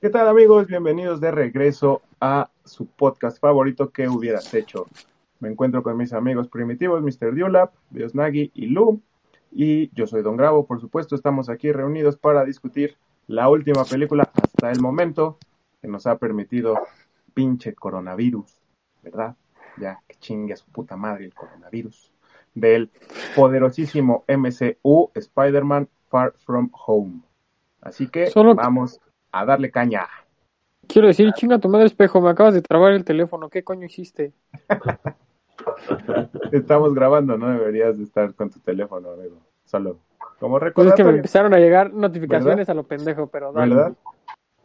¿Qué tal amigos? Bienvenidos de regreso a su podcast favorito que hubieras hecho. Me encuentro con mis amigos primitivos, Mr. Diolap, Diosnagi y Lu. Y yo soy Don Gravo, por supuesto, estamos aquí reunidos para discutir la última película hasta el momento que nos ha permitido pinche coronavirus, ¿verdad? Ya que chingue a su puta madre el coronavirus. Del poderosísimo MCU Spider-Man Far From Home. Así que Solo- vamos a darle caña. Quiero decir, chinga tu madre espejo, me acabas de trabar el teléfono, ¿qué coño hiciste? Estamos grabando, no deberías de estar con tu teléfono, amigo. Solo como Pues es que me empezaron a llegar notificaciones a lo pendejo, pero dale. ¿verdad?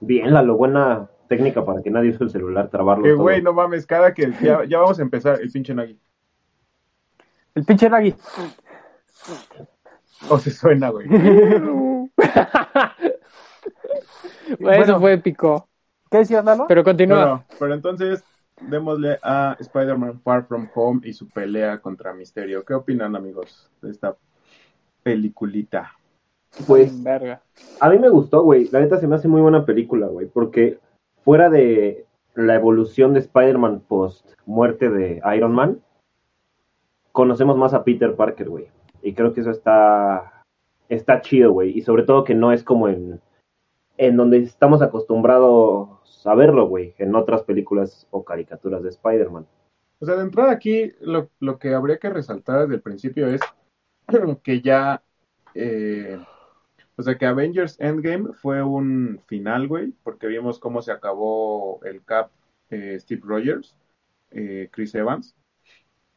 Bien, la lo buena técnica para que nadie use el celular, trabarlo Que güey, no mames, cada que ya, ya vamos a empezar el pinche Nagi. El pinche Nagi. O se suena, güey. Bueno, Eso fue épico. ¿Qué Lalo? Pero continúa. Pero entonces démosle a Spider-Man Far From Home y su pelea contra Misterio. ¿Qué opinan, amigos, de esta peliculita? Pues Verga. a mí me gustó, güey. La neta se me hace muy buena película, güey. Porque fuera de la evolución de Spider-Man post muerte de Iron Man, conocemos más a Peter Parker, güey. Y creo que eso está, está chido, güey. Y sobre todo que no es como en, en donde estamos acostumbrados a verlo, güey. En otras películas o caricaturas de Spider-Man. O sea, de entrada aquí, lo, lo que habría que resaltar desde el principio es que ya, eh, o sea, que Avengers Endgame fue un final, güey, porque vimos cómo se acabó el Cap eh, Steve Rogers, eh, Chris Evans,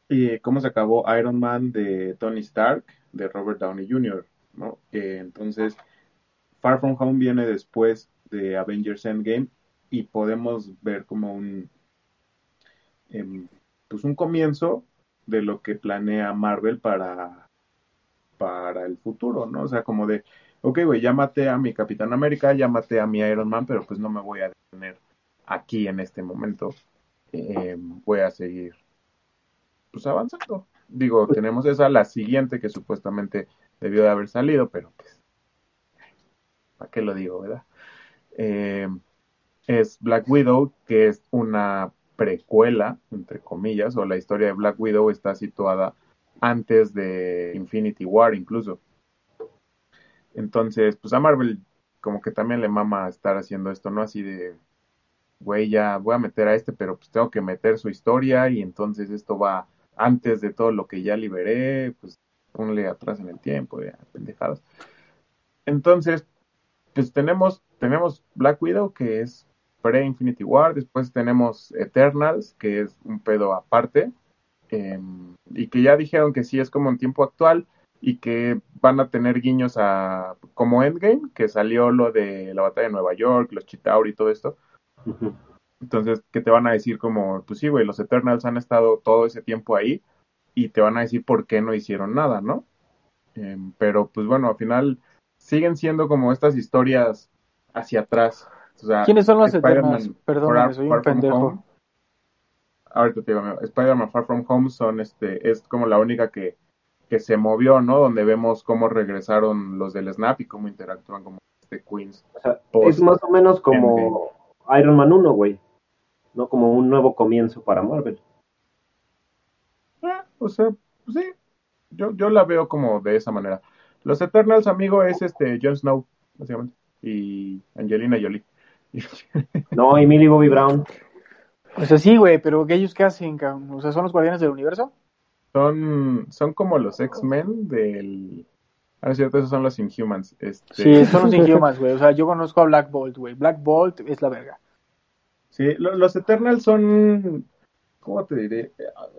y cómo se acabó Iron Man de Tony Stark, de Robert Downey Jr., ¿no? Eh, entonces, Far From Home viene después de Avengers Endgame y podemos ver como un, em, pues un comienzo de lo que planea Marvel para, para el futuro, ¿no? O sea, como de, ok, güey, maté a mi Capitán América, maté a mi Iron Man, pero pues no me voy a detener aquí en este momento. Eh, voy a seguir, pues avanzando. Digo, tenemos esa, la siguiente que supuestamente debió de haber salido, pero pues, ¿para qué lo digo, verdad? Eh, es Black Widow, que es una precuela, entre comillas, o la historia de Black Widow está situada antes de Infinity War incluso. Entonces, pues a Marvel como que también le mama estar haciendo esto, ¿no? Así de, güey, ya voy a meter a este, pero pues tengo que meter su historia y entonces esto va antes de todo lo que ya liberé, pues ponle atrás en el tiempo, ya, pendejadas. Entonces, pues tenemos, tenemos Black Widow, que es pre-Infinity War, después tenemos Eternals, que es un pedo aparte, eh, y que ya dijeron que sí es como en tiempo actual, y que van a tener guiños a como Endgame, que salió lo de la batalla de Nueva York, los Chitauri y todo esto. Entonces, que te van a decir como, pues sí, güey, los Eternals han estado todo ese tiempo ahí y te van a decir por qué no hicieron nada, ¿no? Eh, pero, pues bueno, al final siguen siendo como estas historias hacia atrás. O sea, ¿Quiénes son los? Perdóname, Far- soy un pendejo. Home. Ahorita te digo, amigo, Spider-Man Far From Home son este, es como la única que, que se movió, ¿no? Donde vemos cómo regresaron los del Snap y cómo interactúan como este Queens. O sea, Post- es más o menos como Iron Man 1, güey. No como un nuevo comienzo para Marvel. Ah, o sea, pues sí, yo, yo la veo como de esa manera. Los Eternals, amigo, es este Jon Snow, básicamente, y Angelina Jolie. No, y Millie Bobby Brown. O sea, sí, güey, pero ¿ellos qué hacen, cabrón? O sea, ¿son los guardianes del universo? Son, son como los X-Men del... Ah, es cierto, esos son los Inhumans. Este, Sí, son los Inhumans, güey. O sea, yo conozco a Black Bolt, güey. Black Bolt es la verga. Sí, lo- los Eternals son, ¿cómo te diré?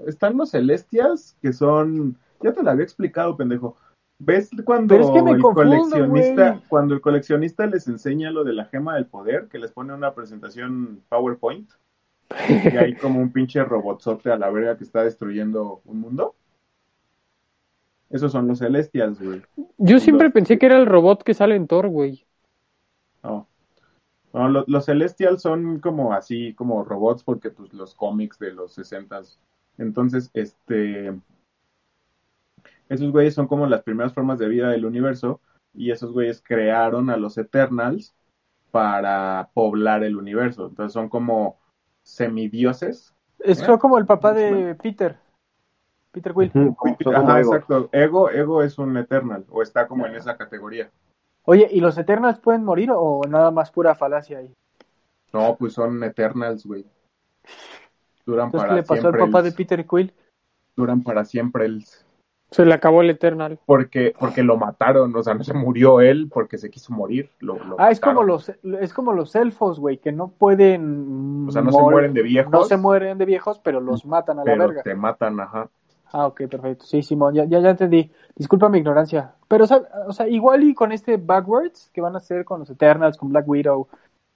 Están los Celestials, que son, ya te lo había explicado, pendejo. ¿Ves cuando es que el coleccionista, cuando el coleccionista les enseña lo de la gema del poder, que les pone una presentación PowerPoint, y hay como un pinche robotzote a la verga que está destruyendo un mundo? Esos son los Celestials, güey. Yo siempre Los- pensé que era el robot que sale en Thor, güey. No. No, lo- los Celestials son como así, como robots, porque pues los cómics de los 60 Entonces, este. Esos güeyes son como las primeras formas de vida del universo. Y esos güeyes crearon a los Eternals para poblar el universo. Entonces son como semidioses. Es ¿Eh? como el papá de Peter. Peter como- son como Ajá, Ego. exacto. Ego, Ego es un Eternal. O está como en esa categoría. Oye, ¿y los Eternals pueden morir o nada más pura falacia ahí? No, pues son Eternals, güey. Duran Entonces, para ¿qué le pasó al siempre. papá de. Peter Quill? Duran para siempre. els. Se le acabó el Eternal. porque porque lo mataron, o sea, no se murió él porque se quiso morir. Lo, lo Ah, es como los es como los elfos, güey, que no pueden O sea, no se mueren de viejos. No se mueren de viejos, pero los matan a la verga. te matan, ajá. Ah, ok, perfecto. Sí, Simón, ya, ya, ya entendí. Disculpa mi ignorancia. Pero, o sea, o sea, igual y con este Backwards que van a hacer con los Eternals, con Black Widow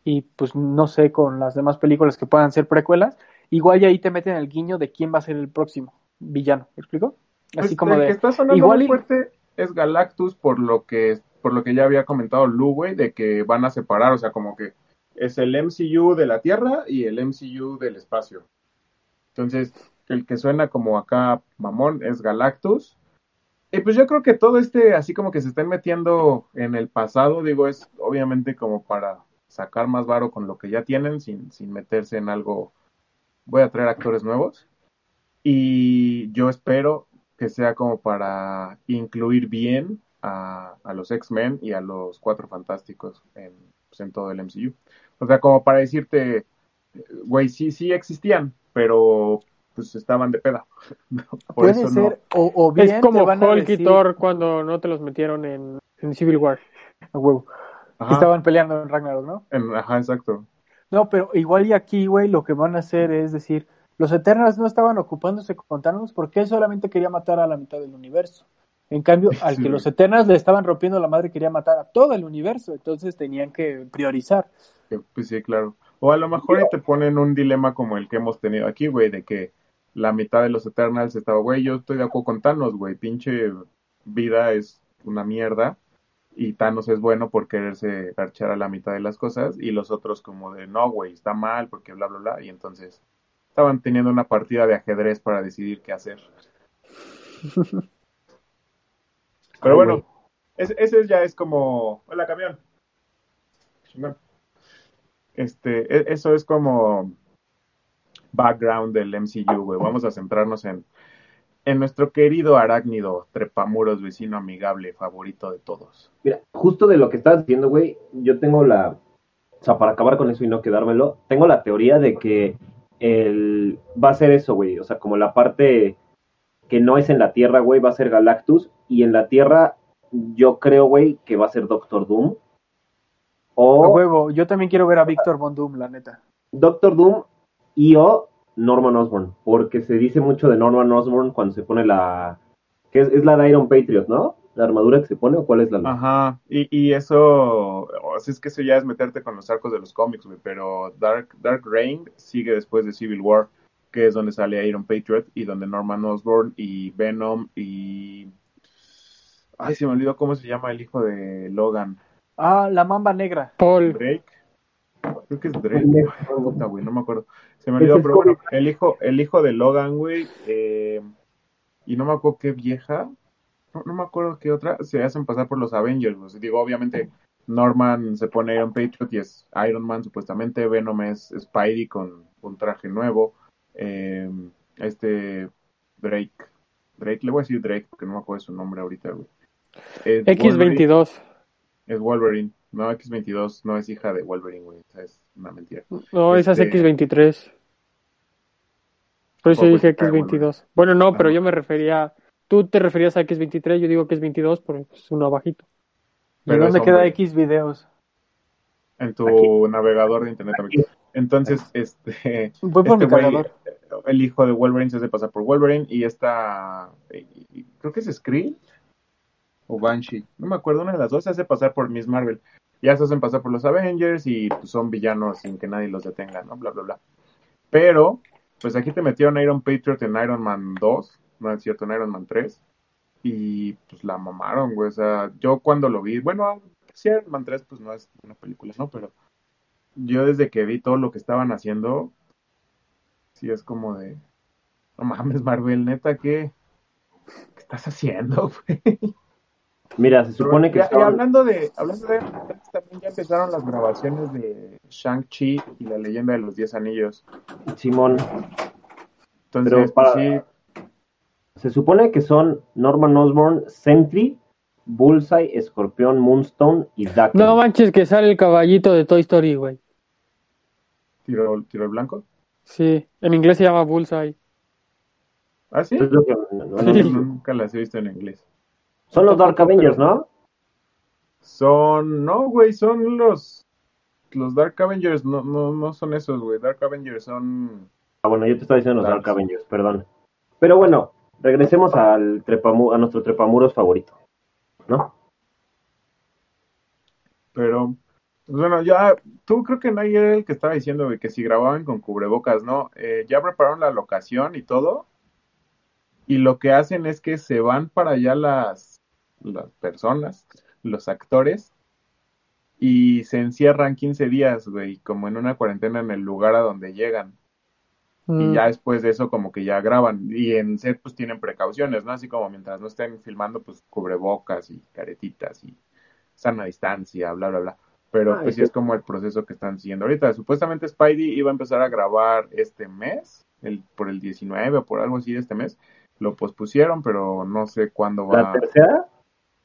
y pues no sé, con las demás películas que puedan ser precuelas, igual y ahí te meten el guiño de quién va a ser el próximo villano. ¿Me explico? Así Pues, como el que de... está sonando igual muy y- fuerte es Galactus por lo que por lo que ya había comentado Lu, güey, de que van a separar, o sea, como que es el MCU de la Tierra y el MCU del espacio. Entonces, el que suena como acá mamón es Galactus. Y pues yo creo que todo este, así como que se estén metiendo en el pasado, digo, es obviamente como para sacar más varo con lo que ya tienen, sin, sin meterse en algo. Voy a traer actores nuevos. Y yo espero que sea como para incluir bien a, a los X-Men y a los Cuatro Fantásticos en, pues, en todo el MCU. O sea, como para decirte, güey, sí, sí existían, pero pues estaban de peda. Por Puede eso no. ser, o, o bien Es como van a Hulk y Thor cuando no te los metieron en, en Civil War. a huevo, Ajá, estaban peleando en Ragnarok, ¿no? en- ajá, exacto. No, pero igual y aquí, güey, lo que van a hacer es decir, los Eternals no estaban ocupándose con Thanos porque él solamente quería matar a la mitad del universo. En cambio, al que los Eternals le estaban rompiendo la madre quería matar a todo el universo, entonces tenían que priorizar. Pues sí, claro. O a lo mejor te ponen un dilema como el que hemos tenido aquí, güey, de que la mitad de los Eternals estaba, güey, yo estoy de acuerdo con Thanos, güey, pinche vida es una mierda y Thanos es bueno por quererse garchar a la mitad de las cosas y los otros como de, no, güey, está mal porque bla, bla, bla, y entonces estaban teniendo una partida de ajedrez para decidir qué hacer. Pero bueno, ese, ese ya es como, hola camión. Este, e- eso es como background del MCU, güey. Vamos a centrarnos en, en nuestro querido arácnido, trepamuros, vecino amigable, favorito de todos. Mira, justo de lo que estás diciendo, güey, yo tengo la. O sea, para acabar con eso y no quedármelo, tengo la teoría de que el va a ser eso, güey. O sea, como la parte que no es en la Tierra, güey, va a ser Galactus. Y en la Tierra, yo creo, güey, que va a ser Doctor Doom. A O huevo, yo también quiero ver a Víctor Von Doom, la neta. Doctor Doom y o Norman Osborn. Porque se dice mucho de Norman Osborn cuando se pone la. que es, es la de Iron Patriot, ¿no? La armadura que se pone o cuál es la. Ajá, y, y eso, o sea, es que eso ya es meterte con los arcos de los cómics, güey, pero Dark, Dark Reign sigue después de Civil War, que es donde sale Iron Patriot y donde Norman Osborn y Venom y... Ay, se me olvidó cómo se llama el hijo de Logan. Ah, la mamba negra. Paul. Drake. Creo que es Drake. Puta, güey, no me acuerdo. Se me olvidó, pero bueno, el hijo, el hijo de Logan, güey, eh, y no me acuerdo qué vieja, no, no me acuerdo qué otra, se hacen pasar por los Avengers, güey. Digo, obviamente, Norman se pone Iron Patriot y es Iron Man, supuestamente, Venom es Spidey con un traje nuevo, eh, este Drake, Drake, le voy a decir Drake porque no me acuerdo su nombre ahorita, güey. Es Wolverine, X22. es Wolverine, no, X22 no es hija de Wolverine, güey, esa es una mentira. No, esa es Este- X23. Por eso dije es para X22. Bueno, no, pero yo me refería. Tú te referías a X23, yo digo X22 porque es uno abajito. ¿Y Pero dónde es queda hombre. X videos? en tu navegador de internet amigo. Entonces, este, Voy por este mi güey, cargador. el hijo de Wolverine se hace pasar por Wolverine y esta, y- creo que es Skrill, o Banshee. No me acuerdo, una de las dos se hace pasar por Miss Marvel. Ya se hacen pasar por los Avengers y pues, son villanos sin que nadie los detenga, ¿no? Bla, bla, bla. Pero, pues aquí te metieron Iron Patriot en Iron Man 2, no es cierto, en Iron Man 3. Y pues la mamaron, güey. O sea, yo cuando lo vi, bueno, sí, Iron Man 3 pues no es una película, ¿no? Pero yo desde que vi todo lo que estaban haciendo, sí es como de, no mames, Marvel, neta, ¿qué, qué estás haciendo, güey? Mira, se supone que Ya- hablando de, hablando de también ya empezaron las grabaciones de Shang-Chi y la leyenda de los 10 anillos. Simón, Entonces, Pero pues, para- sí, se supone que son Norman Osborn, Sentry, Bullseye, Escorpión, Moonstone y Daken. No manches que sale el caballito de Toy Story, güey. tiro, tiro el blanco. Sí, en inglés se llama Bullseye. ¿Ah, sí? Es lo que- bueno, Sí. Nunca las he visto en inglés. Son los Dark Avengers, ¿no? Son, no, güey, son los, los Dark Avengers, no, no, no son esos, güey. Dark Avengers son, Ah, bueno, yo te estaba diciendo los. Dark Avengers, perdón. Pero bueno, regresemos al a nuestro trepamuros favorito, ¿no? pero, pues, bueno, ya, tú creo que nadie era el que estaba diciendo, que si grababan con cubrebocas, ¿no? Eh, ya prepararon la locación y todo, y lo que hacen es que se van para allá las, las personas, los actores, y se encierran 15 días, güey, como en una cuarentena en el lugar a donde llegan. Y Mm. ya después de eso como que ya graban y en set pues tienen precauciones, ¿no? Así como mientras no estén filmando pues cubrebocas y caretitas y sana distancia, bla, bla, bla. Pero Ah, pues sí es como el proceso que están siguiendo ahorita. Supuestamente Spidey iba a empezar a grabar este mes, el, por el 19 o por algo así de este mes. Lo pospusieron, pero no sé cuándo La va. tercera,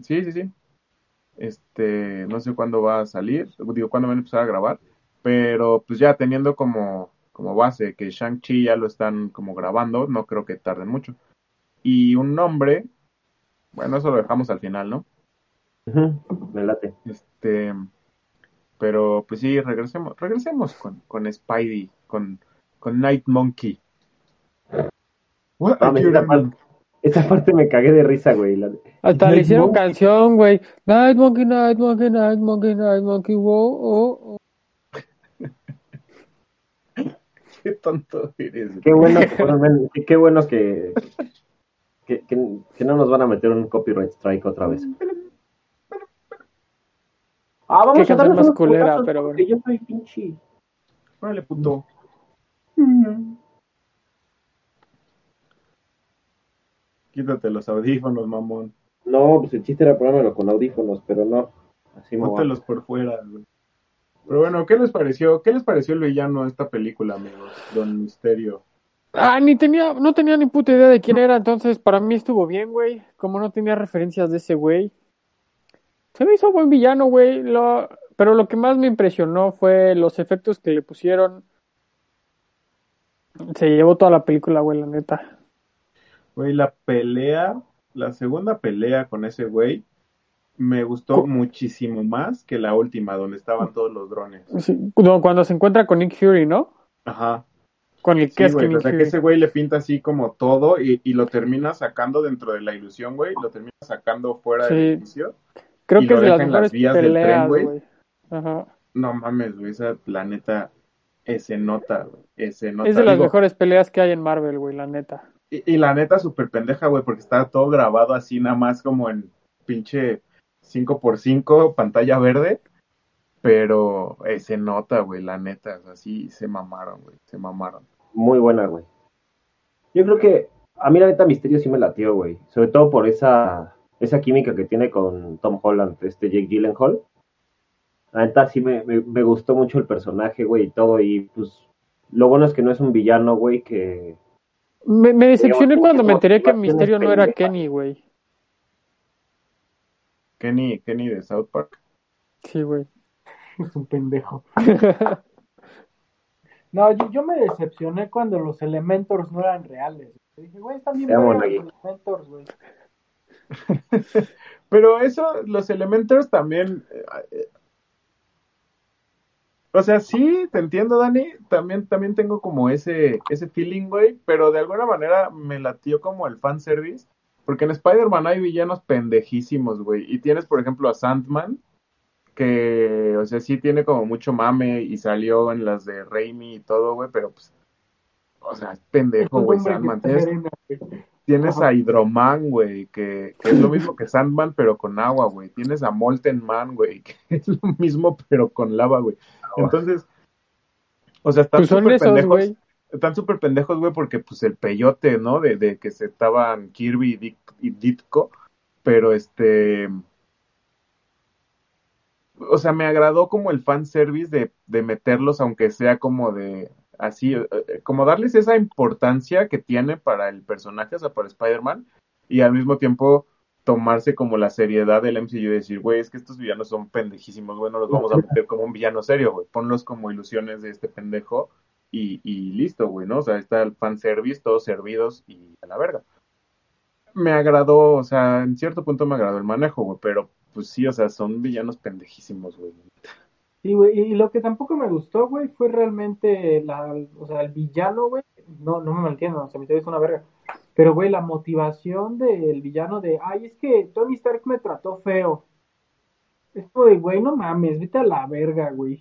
Sí, sí, sí. Este, no sé cuándo va a salir, digo, cuándo van a empezar a grabar, pero pues ya teniendo como, como base que Shang-Chi ya lo están como grabando, no creo que tarden mucho. Y un nombre, bueno, eso lo dejamos al final, ¿no? ujú, me late. Este, pero pues sí, regresemos, regresemos con, con Spidey, con, con Night Monkey. What esa, parte, esa parte me cagué de risa, güey. la- Hasta le hicieron Monkey. canción, güey. Night Monkey, Night Monkey, Night Monkey, Night Monkey, wow, oh, oh. Qué tonto eres. güey. Qué bueno, men- qué- bueno que, que, que- que no nos van a meter un copyright strike otra vez. Ah, vamos Qué a darnos más unos culera, pero bueno. yo soy pinche. Órale, puto. Quítate los audífonos, mamón. No, pues el chiste era ponérmelo con audífonos, pero no. Así. Póntelos por fuera, güey. Pero bueno, ¿qué les pareció? ¿Qué les pareció el villano de esta película, amigos? Don Misterio. Ah, ni tenía, no tenía ni puta idea de quién era, entonces para mí estuvo bien, güey. Como no tenía referencias de ese güey. Se me hizo buen villano, güey. Lo, pero lo que más me impresionó fue los efectos que le pusieron. Se llevó toda la película, güey, la neta. Güey, la pelea, la segunda pelea con ese güey, me gustó muchísimo más que la última, donde estaban todos los drones. Sí, no, cuando se encuentra con Nick Fury, ¿no? Ajá. Con el Sí, que es güey, que o sea que ese güey le pinta así como todo y, y lo termina sacando dentro de la ilusión, güey. Lo termina sacando fuera del Sí. edificio. Creo y que lo es de las en vías del tren, peleas, güey. güey. Ajá. No mames, güey, esa la neta, ese nota, güey, ese nota. Es de las Digo, mejores peleas que hay en Marvel, güey, la neta. Y, y la neta, súper pendeja, güey, porque está todo grabado así, nada más como en pinche 5x5, pantalla verde. Pero eh, se nota, güey, la neta, o sea, sí se mamaron, güey, se mamaron. Muy buena, güey. Yo creo que a mí la neta Misterio sí me latió, güey. Sobre todo por esa, esa química que tiene con Tom Holland, este Jake Gyllenhaal. La neta sí me, me, me gustó mucho el personaje, güey, y todo. Y pues lo bueno es que no es un villano, güey, que... Me, me decepcioné cuando me enteré que Misterio no era. Kenny, güey. Kenny, Kenny de South Park. Sí, güey. Es un pendejo. No, yo, yo me decepcioné cuando los Elementors no eran reales. Dije, güey, están bien los Elementors, güey. Pero eso, los Elementors también. eh, eh, o sea, sí, te entiendo, Dani. También, también tengo como ese, ese feeling, güey. Pero de alguna manera me latió como el fanservice. Porque en Spider-Man hay villanos pendejísimos, güey. Y tienes, por ejemplo, a Sandman, que, o sea, sí tiene como mucho mame y salió en las de Raimi y todo, güey, pero pues, o sea, es pendejo, güey, Sandman. Tienes, tienes a Hydroman, güey, que, que, es lo mismo que Sandman, pero con agua, güey. Tienes a Molten Man, güey, que es lo mismo, pero con lava, güey. Entonces, o sea, están Pues son súper esos, pendejos. güey. Están súper pendejos, güey, porque pues el peyote, ¿no? De, de que se estaban Kirby y, Dick- y Ditko, pero este... O sea, me agradó como el fanservice de, de meterlos, aunque sea como de así, eh, eh, como darles esa importancia que tiene para el personaje, o sea, para Spider-Man, y al mismo tiempo tomarse como la seriedad del MCU y decir, güey, es que estos villanos son pendejísimos, güey, no los vamos a meter como un villano serio, güey, ponlos como ilusiones de este pendejo y, y listo, güey, ¿no? O sea, está el fanservice, todos servidos y a la verga. Me agradó, o sea, en cierto punto me agradó el manejo, güey, pero pues sí, o sea, son villanos pendejísimos, güey. Sí, güey, y lo que tampoco me gustó, güey, fue realmente la, o sea, el villano, güey, no, no me malentiendo, o sea, mi teoría es una verga, pero, güey, la motivación del villano de, ay, es que Tony Stark me trató feo. Es como de, güey, no mames, vete a la verga, güey.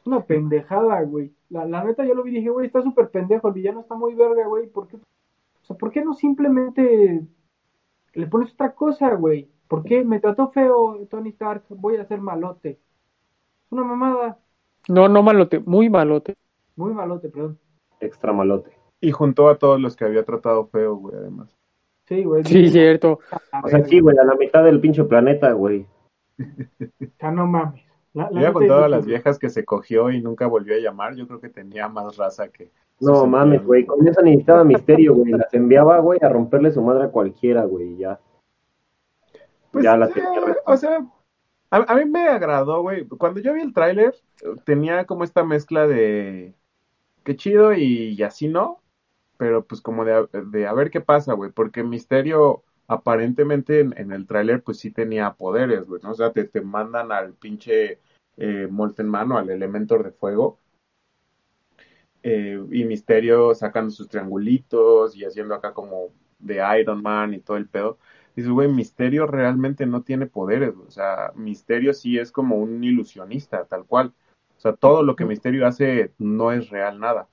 Es una pendejada, güey. La, la neta, yo lo vi y dije, güey, está súper pendejo, el villano está muy verga, güey, ¿por qué? O sea, ¿por qué no simplemente le pones otra cosa, güey? ¿Por qué me trató feo Tony Stark? Voy a ser malote. Es una mamada. No, no malote, muy malote. Muy malote, perdón. Extra malote. Y juntó a todos los que había tratado feo, güey, además. Sí, güey. Sí, cierto. "A O sea, sí, güey, a la mitad del pinche planeta, güey. ya no mames. La, la neta, con todas yo- las viejas que se cogió y nunca volvió a llamar, yo creo que tenía más raza que... No mames, güey. Con eso necesitaba misterio, güey. Las enviaba, güey, a romperle su madre a cualquiera, güey. y Ya. Pues, Ya la eh, tenía o sea, a, a mí me agradó, güey. Cuando yo vi el tráiler, eh, tenía como esta mezcla de qué chido y, y así no, pero pues como de, a- de a ver qué pasa, güey, porque Misterio aparentemente en, en el tráiler pues sí tenía poderes, güey, ¿no? O sea, te, te mandan al pinche eh, Molten Man o al Elementor de Fuego. eh, y Misterio sacando sus triangulitos y haciendo acá como de Iron Man y todo el pedo. Dices, güey, Misterio realmente no tiene poderes, o sea, Misterio sí es como un ilusionista, tal cual. O sea, todo lo que Misterio hace no es real nada.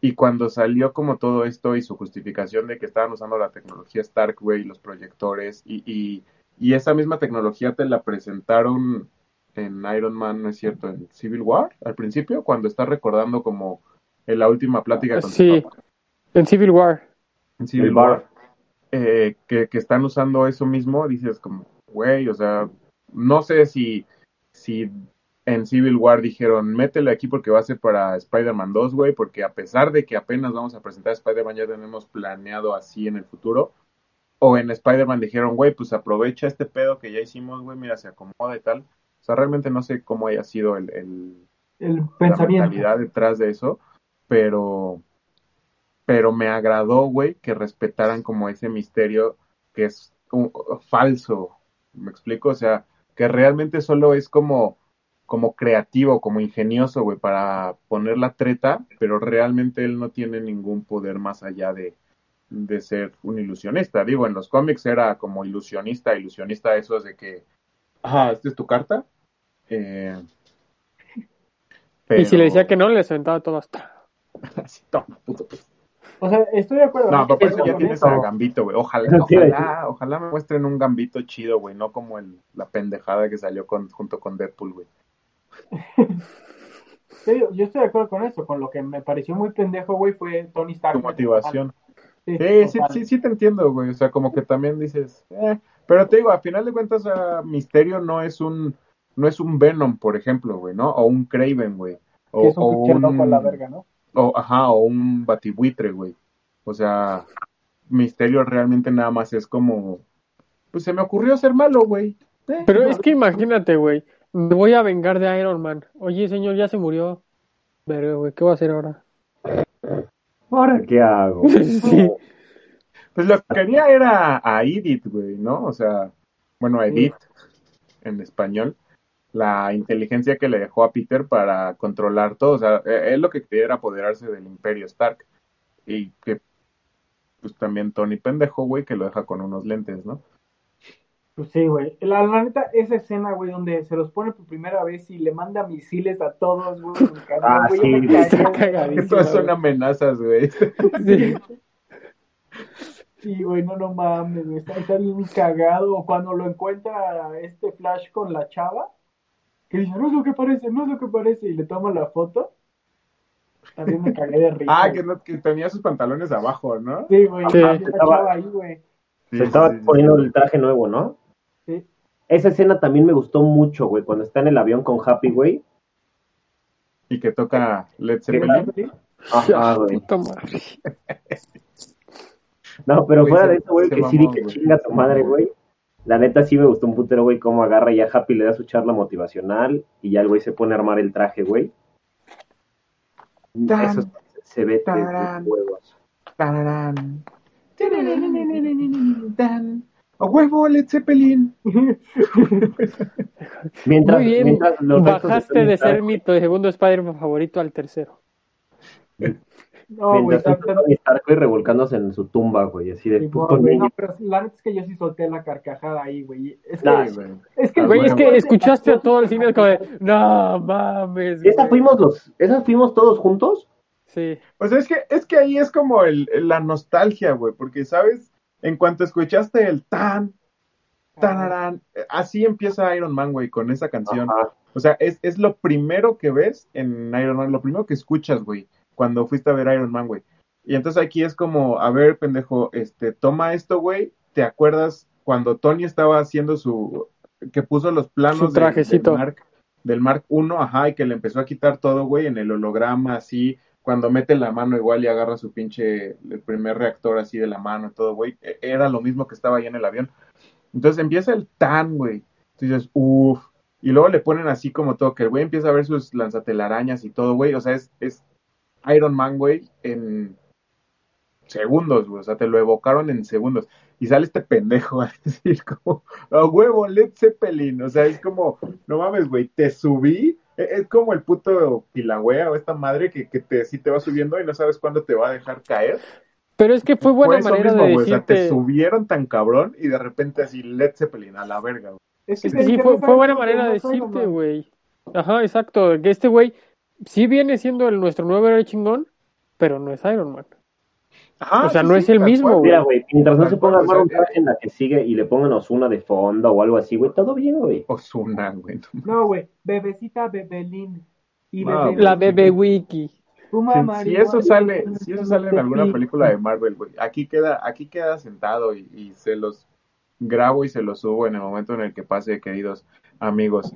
Y cuando salió como todo esto y su justificación de que estaban usando la tecnología Stark, güey, y los proyectores, y, y, y esa misma tecnología te la presentaron en Iron Man, ¿no es cierto? En Civil War, al principio, cuando está recordando como en la última plática con Sí, en Civil War. en Civil El. War, eh, que, que están usando eso mismo, dices como, güey, o sea, no sé si, si en Civil War dijeron, métele aquí porque va a ser para Spider-Man 2, güey, porque a pesar de que apenas vamos a presentar Spider-Man, ya tenemos planeado así en el futuro. O en Spider-Man dijeron, güey, pues aprovecha este pedo que ya hicimos, güey, mira, se acomoda y tal. Sea, realmente no sé cómo haya sido el, el, El la pensamiento. mentalidad detrás de eso, pero, pero me agradó, güey, que respetaran como ese misterio que es un- falso, ¿me explico? O sea, que realmente solo es como, como creativo, como ingenioso, güey, para poner la treta, pero realmente él no tiene ningún poder más allá de, de ser un ilusionista. Digo, en los cómics era como ilusionista, ilusionista eso es de que, ah, ¿esta es tu carta? Eh, Y si le decía que no, le aventaba todo hasta. Así, toma, puto. O sea, estoy de acuerdo. No, pero por eso ya tienes eso. a Gambito, güey. Ojalá, ojalá, ojalá me muestren un Gambito chido, güey. No como el, la pendejada que salió con, junto con Deadpool, güey. Sí, yo estoy de acuerdo con eso. Con lo que me pareció muy pendejo, güey, fue Tony Stark. Tu motivación. Sí, Sí, sí, sí, sí te entiendo, güey. O sea, como que también dices, eh. Pero te digo, a final de cuentas, Misterio no es un, no es un Venom, por ejemplo, güey, ¿no? O un Craven, güey. O, es o un pinche loco a la un- verga, ¿no? o, ajá, o un batibuitre, güey. O sea, Misterio realmente nada más es como, pues se me ocurrió ser malo, güey. Eh, Pero no, es que imagínate, güey. Me voy a vengar de Iron Man. Oye, señor, ya se murió. Pero, güey, ¿qué voy a hacer ahora? ¿Ahora qué hago? Sí. Pues lo que quería era a Edith, güey, ¿no? O sea, bueno, a Edith en español, la inteligencia que le dejó a Peter para controlar todo. O sea, eh, él lo que quería era apoderarse del Imperio Stark. Y que, pues también Tony pendejo, güey, que lo deja con unos lentes, ¿no? Pues sí, güey. La, la neta, esa escena, güey, donde se los pone por primera vez y le manda misiles a todos, güey. Ah, sí, me está cagadísimo. Todas son amenazas, güey. Sí. Sí, güey, no, no mames, está, está bien cagado. Cuando lo encuentra este Flash con la chava, que dice, no es lo que parece, no es lo que parece, y le toma la foto. También me cagué de risa. Ah, que, no- que tenía sus pantalones abajo, ¿no? Sí, güey, Sí. una chava ahí, güey. Sí, Se estaba sí, sí, poniendo sí. el traje nuevo, ¿no? Sí. Esa escena también me gustó mucho, güey, cuando está en el avión con Happy, güey. Y que toca Led ¿Qué Zeppelin. Ajá, güey. Puta madre. No, pero Güey, fuera se- de eso, güey, se que sí que güey. chinga tu madre, güey. La neta sí me gustó un putero, güey, cómo agarra y a Happy le da su charla motivacional y ya el güey se pone a armar el traje, güey. Tan, Eso se ve de huevos. ¡A huevo, Led Zeppelin! Mientras, Muy bien, mientras los bajaste de ser mi segundo Spider-Man favorito al tercero. No, güey, mientras tan- está tan- Tony Stark, güey, revolcándose en su tumba, güey, así de Sí, puto güey, niño. no, pero la neta es que yo sí solté la carcajada ahí, güey. Es que, Nah, güey. es que, Ah, Güey, es que escuchaste a todo el cine como de, no mames. ¿Esa güey". fuimos los, ¿Esas fuimos todos juntos? Sí. O sea, es que, es que ahí es como el, la nostalgia, güey, porque, ¿sabes? En cuanto escuchaste el tan, tararán, así empieza Iron Man, güey, con esa canción. Ajá. O sea, es, es lo primero que ves en Iron Man, lo primero que escuchas, güey, cuando fuiste a ver Iron Man, güey. Y entonces aquí es como, a ver, pendejo, este, toma esto, güey, ¿te acuerdas cuando Tony estaba haciendo su, que puso los planos del- Mark, del Mark 1, ajá, y que le empezó a quitar todo, güey, en el holograma, así, cuando mete la mano igual y agarra su pinche, el primer reactor así de la mano y todo, güey, e- era lo mismo que estaba ahí en el avión. Entonces empieza el tan, güey. Dices, uff. Y luego le ponen así como todo, que el güey empieza a ver sus lanzatelarañas y todo, güey. O sea, es, es Iron Man, güey, en segundos, güey. O sea, te lo evocaron en segundos. Y sale este pendejo a decir como, a huevo, Led Zeppelin. O sea, es como, no mames, güey, te subí. E- Es como el puto pilagüea o esta madre que, que te, sí te va subiendo y no sabes cuándo te va a dejar caer. Pero es que fue buena eso manera mismo, de güey. O sea, te decirte. subieron tan cabrón y de repente así, Led Zeppelin, a la verga, güey. es que sí, fue, buena manera de decirte, güey. Ajá, exacto. Que este güey sí viene siendo el, nuestro nuevo héroe chingón, pero no es Iron Man. Ajá, O sea, sí, no es el mismo, güey. Mira, güey, mientras no se ponga armar un en la que sigue y le pongan Osuna de fondo o algo así, güey, todo bien, güey. Ozuna, güey. No, güey, bebecita Bebelín. Y No, bebé, La bebé wiki. Si, si eso sale, si eso sale en alguna película de Marvel, güey, aquí queda, aquí queda sentado y, y se los grabo y se los subo en el momento en el que pase, queridos amigos.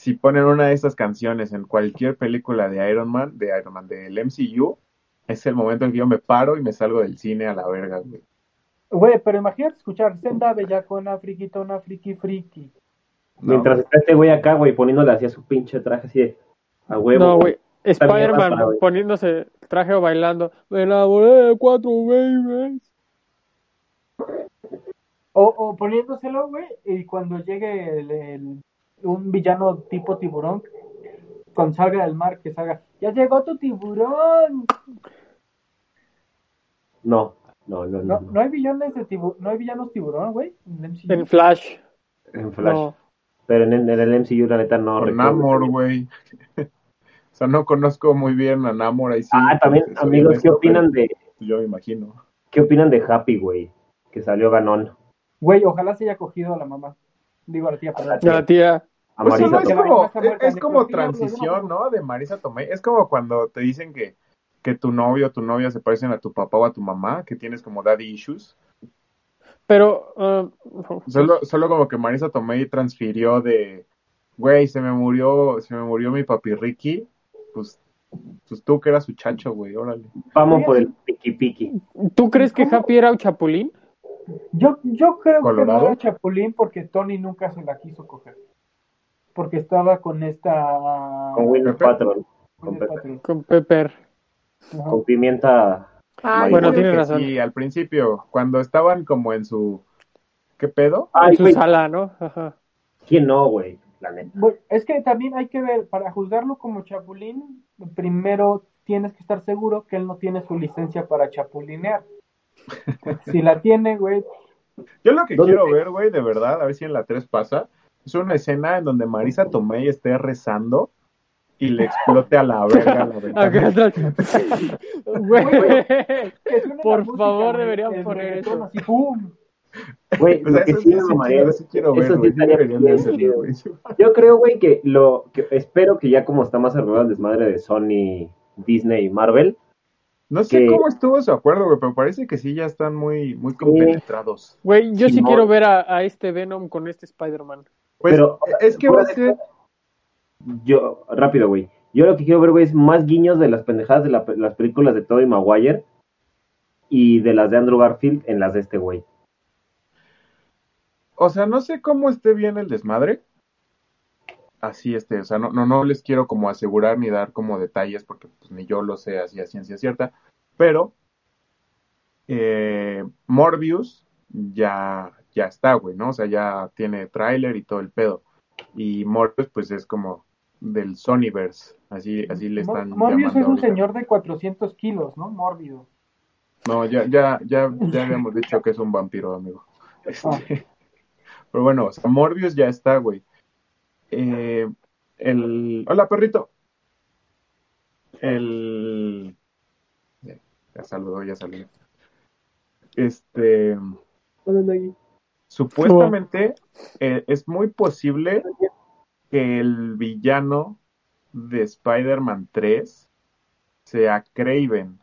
Si ponen una de estas canciones en cualquier película de Iron Man, de Iron Man, del MCU, es el momento en que yo me paro y me salgo del cine a la verga, güey. Güey, pero imagínate escuchar Senda Bellacona, friquitona, friki, friki. No, Mientras está este güey acá, güey, poniéndole así a su pinche traje así de a huevo. No, güey. Spider-Man poniéndose traje o bailando. Me enamoré de cuatro babies. O, o poniéndoselo, güey, y cuando llegue el, el- un villano tipo tiburón, cuando salga del mar, que salga, ¡ya llegó tu tiburón! No, no, no, no. No, no. hay villanos de tibu no hay villanos tiburón, güey. en. En Flash. En Flash. No. Pero en, en el MCU, la neta, no Con recuerdo. Namor, güey. o sea, no conozco muy bien a Namor ahí sí. Ah, también, amigos, ¿qué opinan de Yo me imagino. qué opinan de Happy, güey? Que salió ganón. Güey, ojalá se haya cogido a la mamá. Digo a la tía. Ya la tía. A Pues es como, mamá está muerta, es de como que, "Tío, güey, transición, no". De Marisa Tomei. Es como cuando te dicen que, que tu novio o tu novia se parecen a tu papá o a tu mamá, que tienes como daddy issues. Pero. ah, Solo, solo como que Marisa Tomei transfirió de, güey, se me murió, se me murió mi papi Ricky, pues, pues tú que eras su chacho, güey, órale. Vamos por el piqui piqui. ¿Tú crees que ¿Cómo? Happy era un chapulín? Yo, yo creo ¿Colorado? que no era Chapulín porque Tony nunca se la quiso coger. Porque estaba con esta... Con Winner Pepe. Patron. Con, Pepper. Ajá. con pimienta. Ay, bueno, que razón. Sí, al principio, cuando estaban como en su, ¿qué pedo? Ay, en su güey, sala, ¿no? Ajá. ¿quién no, güey? La neta. Bueno, es que también hay que ver, para juzgarlo como Chapulín, primero tienes que estar seguro que él no tiene su licencia para chapulinear. Si la tiene, güey. Yo lo que ¿Dónde quiero te- ver, güey, de verdad, a ver si en la 3 pasa, es una escena en donde Marisa Tomei esté rezando y le explote a la verga la ventana. Güey. Por música, favor, deberían poner eso. Así, ¡pum! Güey, O sea, lo que eso, sí quiero, ver. Yo creo, güey, que lo que espero que ya como está más arreglado el desmadre de Sony, Disney y Marvel, No sé Que- cómo estuvo su acuerdo, güey, pero parece que sí ya están muy, muy compenetrados. Güey, yo sí quiero ver a, a este Venom con este Spider-Man. Pues Pero, es que va a ser... yo, rápido, güey. Yo lo que quiero ver, güey, es más guiños de las pendejadas de la- las películas de Tobey Maguire y de las de Andrew Garfield en las de este güey. O sea, no sé cómo esté bien el desmadre. Así este, o sea, no, no, no les quiero como asegurar ni dar como detalles porque pues, ni yo lo sé así a ciencia cierta. Pero eh, Morbius ya, ya está, güey, ¿no? O sea, ya tiene tráiler y todo el pedo. Y Morbius pues es como del Sonyverse, así, así le Mor- están Morbius es un ahorita. señor de 400 kilos, ¿no? Mórbido. No, ya, ya, ya, ya habíamos dicho que es un vampiro, amigo. Este, Ah. Pero bueno, o sea, Morbius ya está, güey. Eh, el... Hola, perrito. El... Ya, saludó, ya saludó. Este... Supuestamente eh, es muy posible que el villano de Spider-Man 3 sea Craven.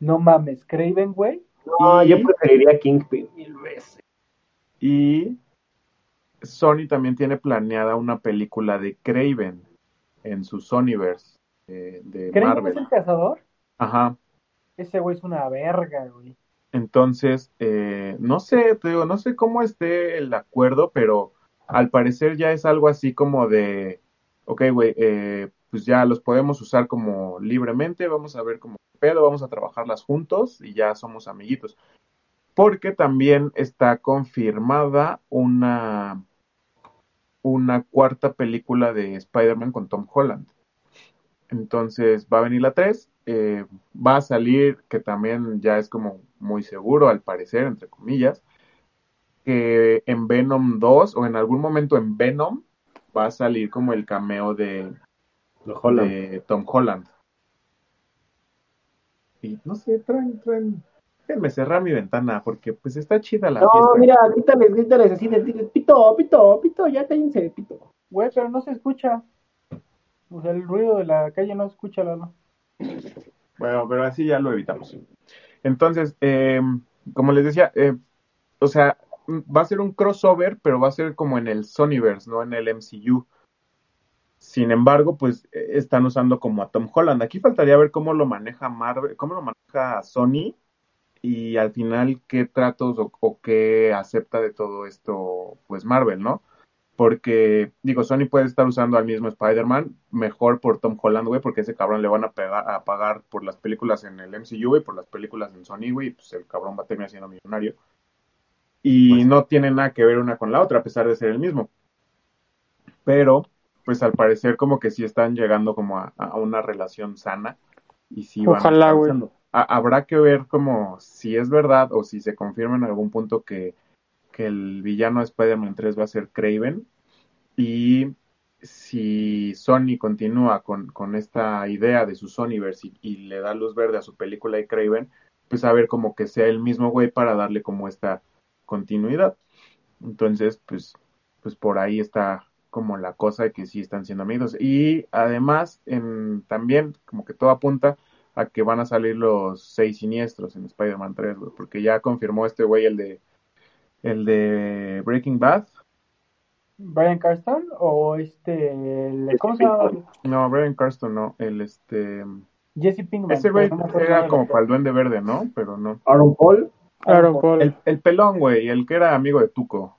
No mames, Craven, güey. No, Y- yo preferiría Kingpin mil veces. Y Sony también tiene planeada una película de Craven en su Sonyverse eh, de ¿Craven es Marvel. el cazador? Ajá. Ese güey es una verga, güey. Entonces, eh, no sé, te digo, no sé cómo esté el acuerdo, pero al parecer ya es algo así como de, ok, güey, eh, pues ya los podemos usar como libremente, vamos a ver cómo pedo, vamos a trabajarlas juntos y ya somos amiguitos. Porque también está confirmada una, una cuarta película de Spider-Man con Tom Holland. Entonces va a venir la 3, eh, va a salir, que también ya es como muy seguro al parecer, entre comillas, que en Venom 2 o en algún momento en Venom va a salir como el cameo de, Lo Holland. de Tom Holland. Y no sé, traen, traen. Déjenme cerrar mi ventana porque pues está chida la No, fiesta. mira, grítales, grítales así, de, pito, pito, pito, ya cállense, pito. Güey, pero no se escucha. O sea, el ruido de la calle no se escucha, Lalo. Bueno, pero así ya lo evitamos. Entonces, eh, como les decía, eh, o sea, va a ser un crossover, pero va a ser como en el Sonyverse, no en el MCU. Sin embargo, pues eh, están usando como a Tom Holland. Aquí faltaría ver cómo lo maneja Marvel, cómo lo maneja Sony y al final qué tratos o, o qué acepta de todo esto, pues Marvel, ¿no? Porque, digo, Sony puede estar usando al mismo Spider-Man, mejor por Tom Holland, güey, porque ese cabrón le van a, pegar, a pagar por las películas en el MCU, güey, por las películas en Sony, güey, y pues el cabrón va a terminar siendo millonario. Y no tiene nada que ver una con la otra, a pesar de ser el mismo. Pero, pues al parecer como que sí están llegando como a, a una relación sana. Y sí Ojalá, güey. habrá que ver como si es verdad o si se confirma en algún punto que, que el villano de Spider-Man 3 va a ser Craven. Y si Sony continúa con, con esta idea de su Sonyverse y, y le da luz verde a su película de Craven, pues a ver como que sea el mismo güey para darle como esta continuidad. Entonces, pues, pues por ahí está como la cosa de que sí están siendo amigos. Y además, en, también como que todo apunta a que van a salir los seis siniestros en Spider-Man 3, güey, porque ya confirmó este güey el de el de Breaking Bad. ¿Brian Carston o este. el- ¿Cómo se llama? No, Brian Carston no, el este Jesse Pinkman. ese güey no era como para el duende verde, ¿no? Pero no. Aaron Paul, Aaron Paul. El, el pelón, güey, el que era amigo de Tuco,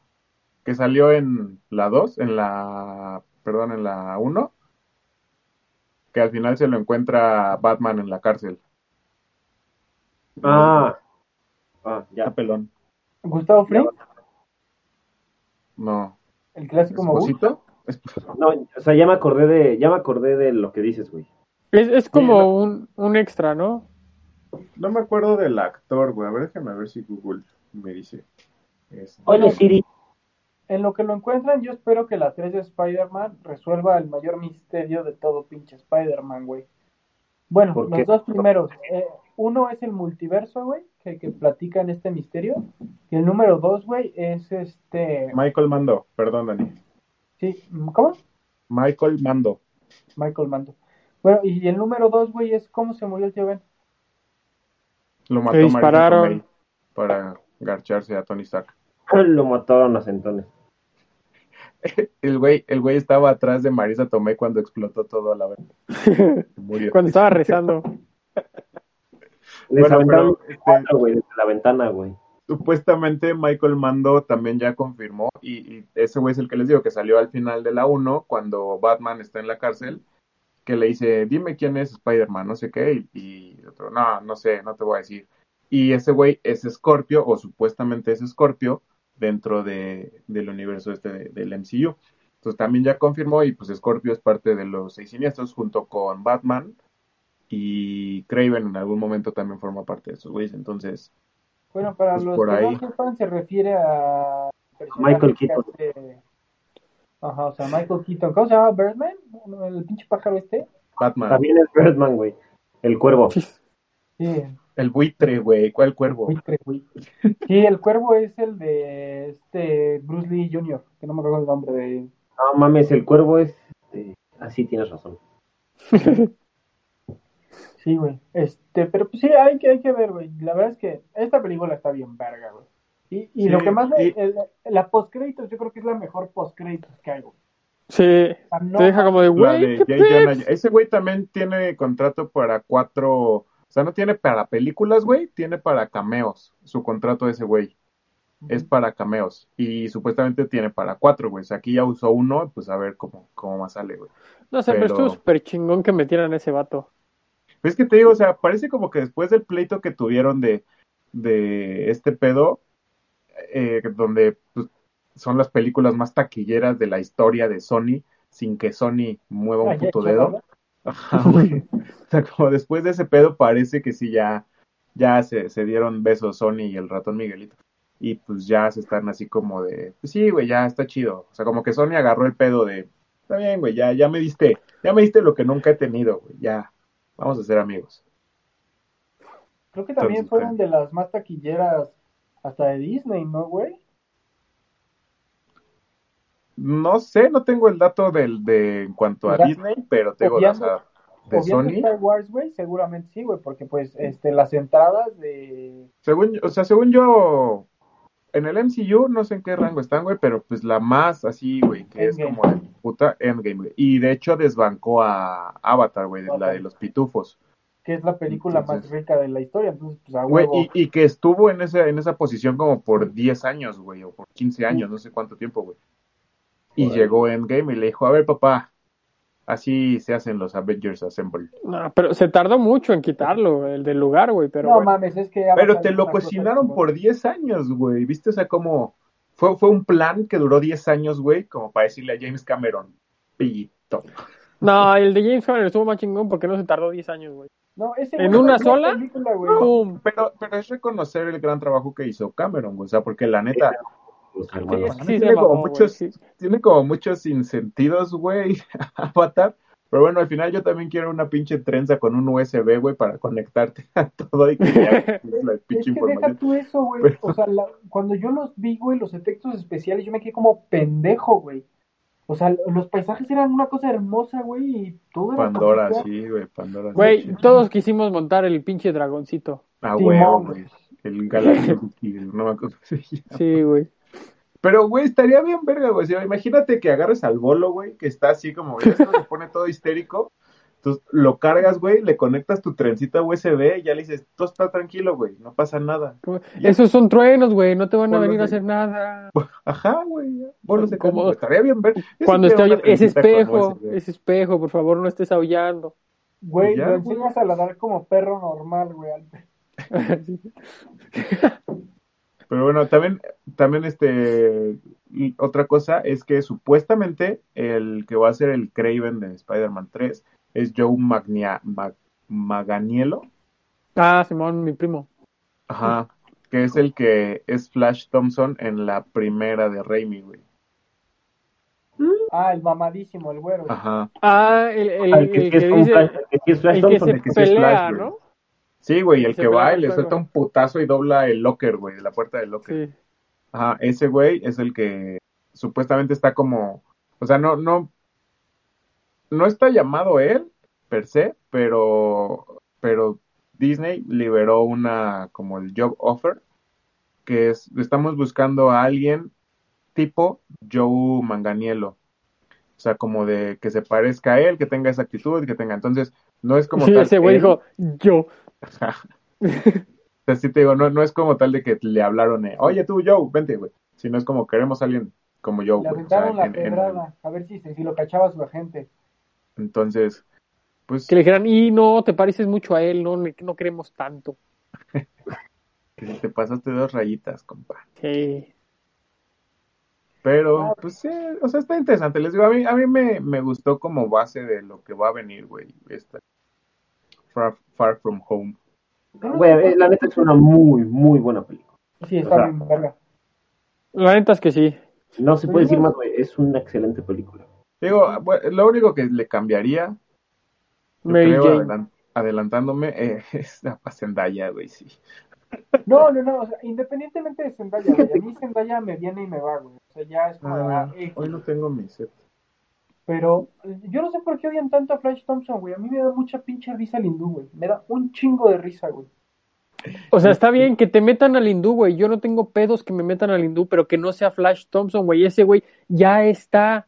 que salió en la 2, en la, perdón, en la 1, que al final se lo encuentra Batman en la cárcel. ah, ah, Ya ya. pelón. Gustavo Fring, No. El clásico Mogus. ¿Esposito? Es- No, o sea, ya me acordé de, ya me acordé de lo que dices, güey. Es, es Sí, como no. un, un extra, ¿no? No me acuerdo del actor, güey. A ver, déjame ver si Google me dice. Este, Oye, Siri. En lo que lo encuentran, yo espero que la 3 de Spider-Man resuelva el mayor misterio de todo pinche Spider-Man, güey. Bueno, ¿Por los qué? dos primeros. Eh, uno es el multiverso, güey, que, que platica en este misterio. Y el número dos, güey, es este... Michael Mando, perdón, Dani. Sí, ¿cómo? Michael Mando. Michael Mando. Bueno, y el número dos, güey, es cómo se murió el tío Ben. Lo mató Marisa dispararon. Para garcharse a Tony Stark. Lo mataron a centones. El güey, el güey estaba atrás de Marisa Tomei cuando explotó todo a la vez. Murió. Cuando estaba rezando. Les Bueno, aventaron pero, este, cuatro, güey, desde la ventana, güey. supuestamente Michael Mando también ya confirmó, y, y ese güey es el que les digo que salió al final de la 1, cuando Batman está en la cárcel, que le dice, dime quién es Spider-Man, no sé qué, y, y otro, no, no sé, no te voy a decir. Y ese güey es Scorpio, o supuestamente es Scorpio, dentro de, del universo este de- del MCU. Entonces también ya confirmó, y pues Scorpio es parte de los seis siniestros, junto con Batman, y Craven en algún momento también forma parte de esos güeyes, entonces... Bueno, para Pues los por que ahí. no sepan, se refiere a... Michael Keaton. hace- Ajá, o sea, Michael Keaton. ¿Cómo se llama? ¿Birdman? ¿El pinche pájaro este? Batman. También es Birdman, güey. El cuervo. Sí, El buitre, güey. ¿Cuál cuervo? buitre, güey. Sí, el cuervo es el de este Bruce Lee Jr., que no me acuerdo el nombre de... No mames, el cuervo es. este, Así tienes razón. Sí, güey. Este, pero pues sí, hay que, hay que ver, güey. La verdad es que esta película está bien verga, güey. Y, y Sí, lo que más me... y- el- la postcréditos, yo creo que es la mejor postcréditos que hay, güey. Sí. No Te deja como de, güey, de Jay. Ese güey también tiene contrato para cuatro. O sea, no tiene para películas, güey. Tiene para cameos. Su contrato de ese güey es para cameos. Y supuestamente tiene para cuatro, güey. O sea, aquí ya usó uno. Pues a ver cómo, cómo más sale, güey. No sé, pero pero- estuvo súper chingón que metieran a ese vato. Es que te digo, o sea, parece como que después del pleito que tuvieron de, de este pedo, eh, donde pues, son las películas más taquilleras de la historia de Sony, sin que Sony mueva un puto dedo. Ajá, güey. O sea, como después de ese pedo parece que sí ya, ya se, se dieron besos Sony y el ratón Miguelito. Y pues ya se están así como de, pues sí, güey, ya está chido. O sea, como que Sony agarró el pedo de, está bien, güey, ya, ya me diste, ya me diste lo que nunca he tenido, güey, ya, vamos a ser amigos. Creo que también Entonces, fueron de las más taquilleras hasta de Disney, ¿no, güey? No sé, no tengo el dato del, de en cuanto a Disney, pero tengo, obviando- de Sony. Star Wars, güey, seguramente sí, güey, porque pues este las entradas de Según, o sea, según yo, en el MCU, no sé en qué rango están, güey, pero pues la más así, güey, que es como de puta Endgame, güey. Y de hecho desbancó a Avatar, güey, de la de los pitufos. que es la película Entonces- más rica de la historia, entonces pues a Güey, y, y que estuvo en esa, en esa posición como por 10 años, güey, o por 15 años, no sé cuánto tiempo, güey. Y llegó Endgame y le dijo, a ver, papá, así se hacen los Avengers Assemble. No, pero se tardó mucho en quitarlo, el del lugar, güey. Pero no bueno. mames, es que Pero te lo cocinaron por 10 años, güey. ¿Viste? O sea, como fue, fue un plan que duró 10 años, güey, como para decirle a James Cameron, pito. No, el de James Cameron estuvo más chingón porque no se tardó 10 años, güey. No, ese ¿En una es una sola? película. Pero, pero es reconocer el gran trabajo que hizo Cameron, güey. O sea, porque la neta, Sí, sí tiene, como muchos, sí. tiene como muchos sinsentidos, güey, Avatar. Pero bueno, al final yo también quiero una pinche trenza con un USB, güey, para conectarte a todo y que ya la Es pinche que deja tú eso, güey. Pero- O sea, la- cuando yo los vi, güey, los efectos especiales, yo me quedé como pendejo, güey. O sea, los paisajes eran una cosa hermosa, güey, y todo era Pandora, sí, güey, Pandora. Güey, sí. todos quisimos montar el pinche dragoncito. Ah, güey. güey. El Galactic, no me acuerdo. Sí, güey. Pero, güey, estaría bien verga, güey. Imagínate que agarres al bolo, güey, que está así como, ya se pone todo histérico. Entonces lo cargas, güey, le conectas tu trencita USB y ya le dices, todo está tranquilo, güey, no pasa nada. Ya. Esos son truenos, güey, no te van a venir a de- hacer nada. Ajá, güey, ya. bolos de Como- Estaría bien ver. Cuando esté una oyendo, ese con espejo, espejo, por favor, no estés aullando. Güey, Ya, lo güey. enseñas a ladrar como perro normal, güey. Pero bueno, también, también este, y otra cosa es que supuestamente el que va a ser el Craven de Spider-Man 3 es Joe Magnia, Mag- Maganiello. Ah, Simón, mi primo. Ajá. Que es el que es Flash Thompson en la primera de Raimi, güey. Ah, el mamadísimo, el güero. Ajá. Ah, el, el, Al el que, es dice, Flash- el que sí es Flash el que Thompson. se el que sí es pelea, Flash. ¿no? Sí, güey, el que va y le suelta un putazo y dobla el locker, güey, la puerta del locker. Sí. Ajá, ese güey es el que supuestamente está como, o sea, no, no, no está llamado él per se, pero, pero Disney liberó una como el job offer, que es, estamos buscando a alguien tipo Joe Manganiello, o sea, como de que se parezca a él, que tenga esa actitud, que tenga, entonces, no es como Sí, tal ese güey dijo, yo. O sea, sí te digo, no, no es como tal de que le hablaron, eh, oye tú, Joe, vente, güey. Sino es como queremos a alguien como Joe, Le güey. O sea, aventaron la en- en- pedrada, a ver si, si lo cachaba su agente. entonces, pues, Que le dijeran, y no, te pareces mucho a él, no, no queremos tanto. que si te pasaste dos rayitas, compa. Sí. Pero, pues sí, o sea, está interesante. Les digo, a mí, a mí me, me gustó como base de lo que va a venir, güey. Esta Far, Far From Home. Eh, la neta es una muy, muy buena película. Sí, está o sea, bien, verga. La neta es que sí. No se puede decir más, güey. Es una excelente película. Digo, lo único que le cambiaría, Mary creo, Jane. adelantándome, eh, es a Zendaya, güey, sí. No, no, no, o sea, independientemente de Zendaya, güey, a mí Zendaya me viene y me va, güey. O sea, ya es como, Ah, hoy no tengo mi set. Pero yo no sé por qué odian tanto a Flash Thompson, güey. A mí me da mucha pinche risa el hindú, güey. Me da un chingo de risa, güey. O sea, está bien que te metan al hindú, güey. Yo no tengo pedos que me metan al hindú, pero que no sea Flash Thompson, güey. Ese güey ya está.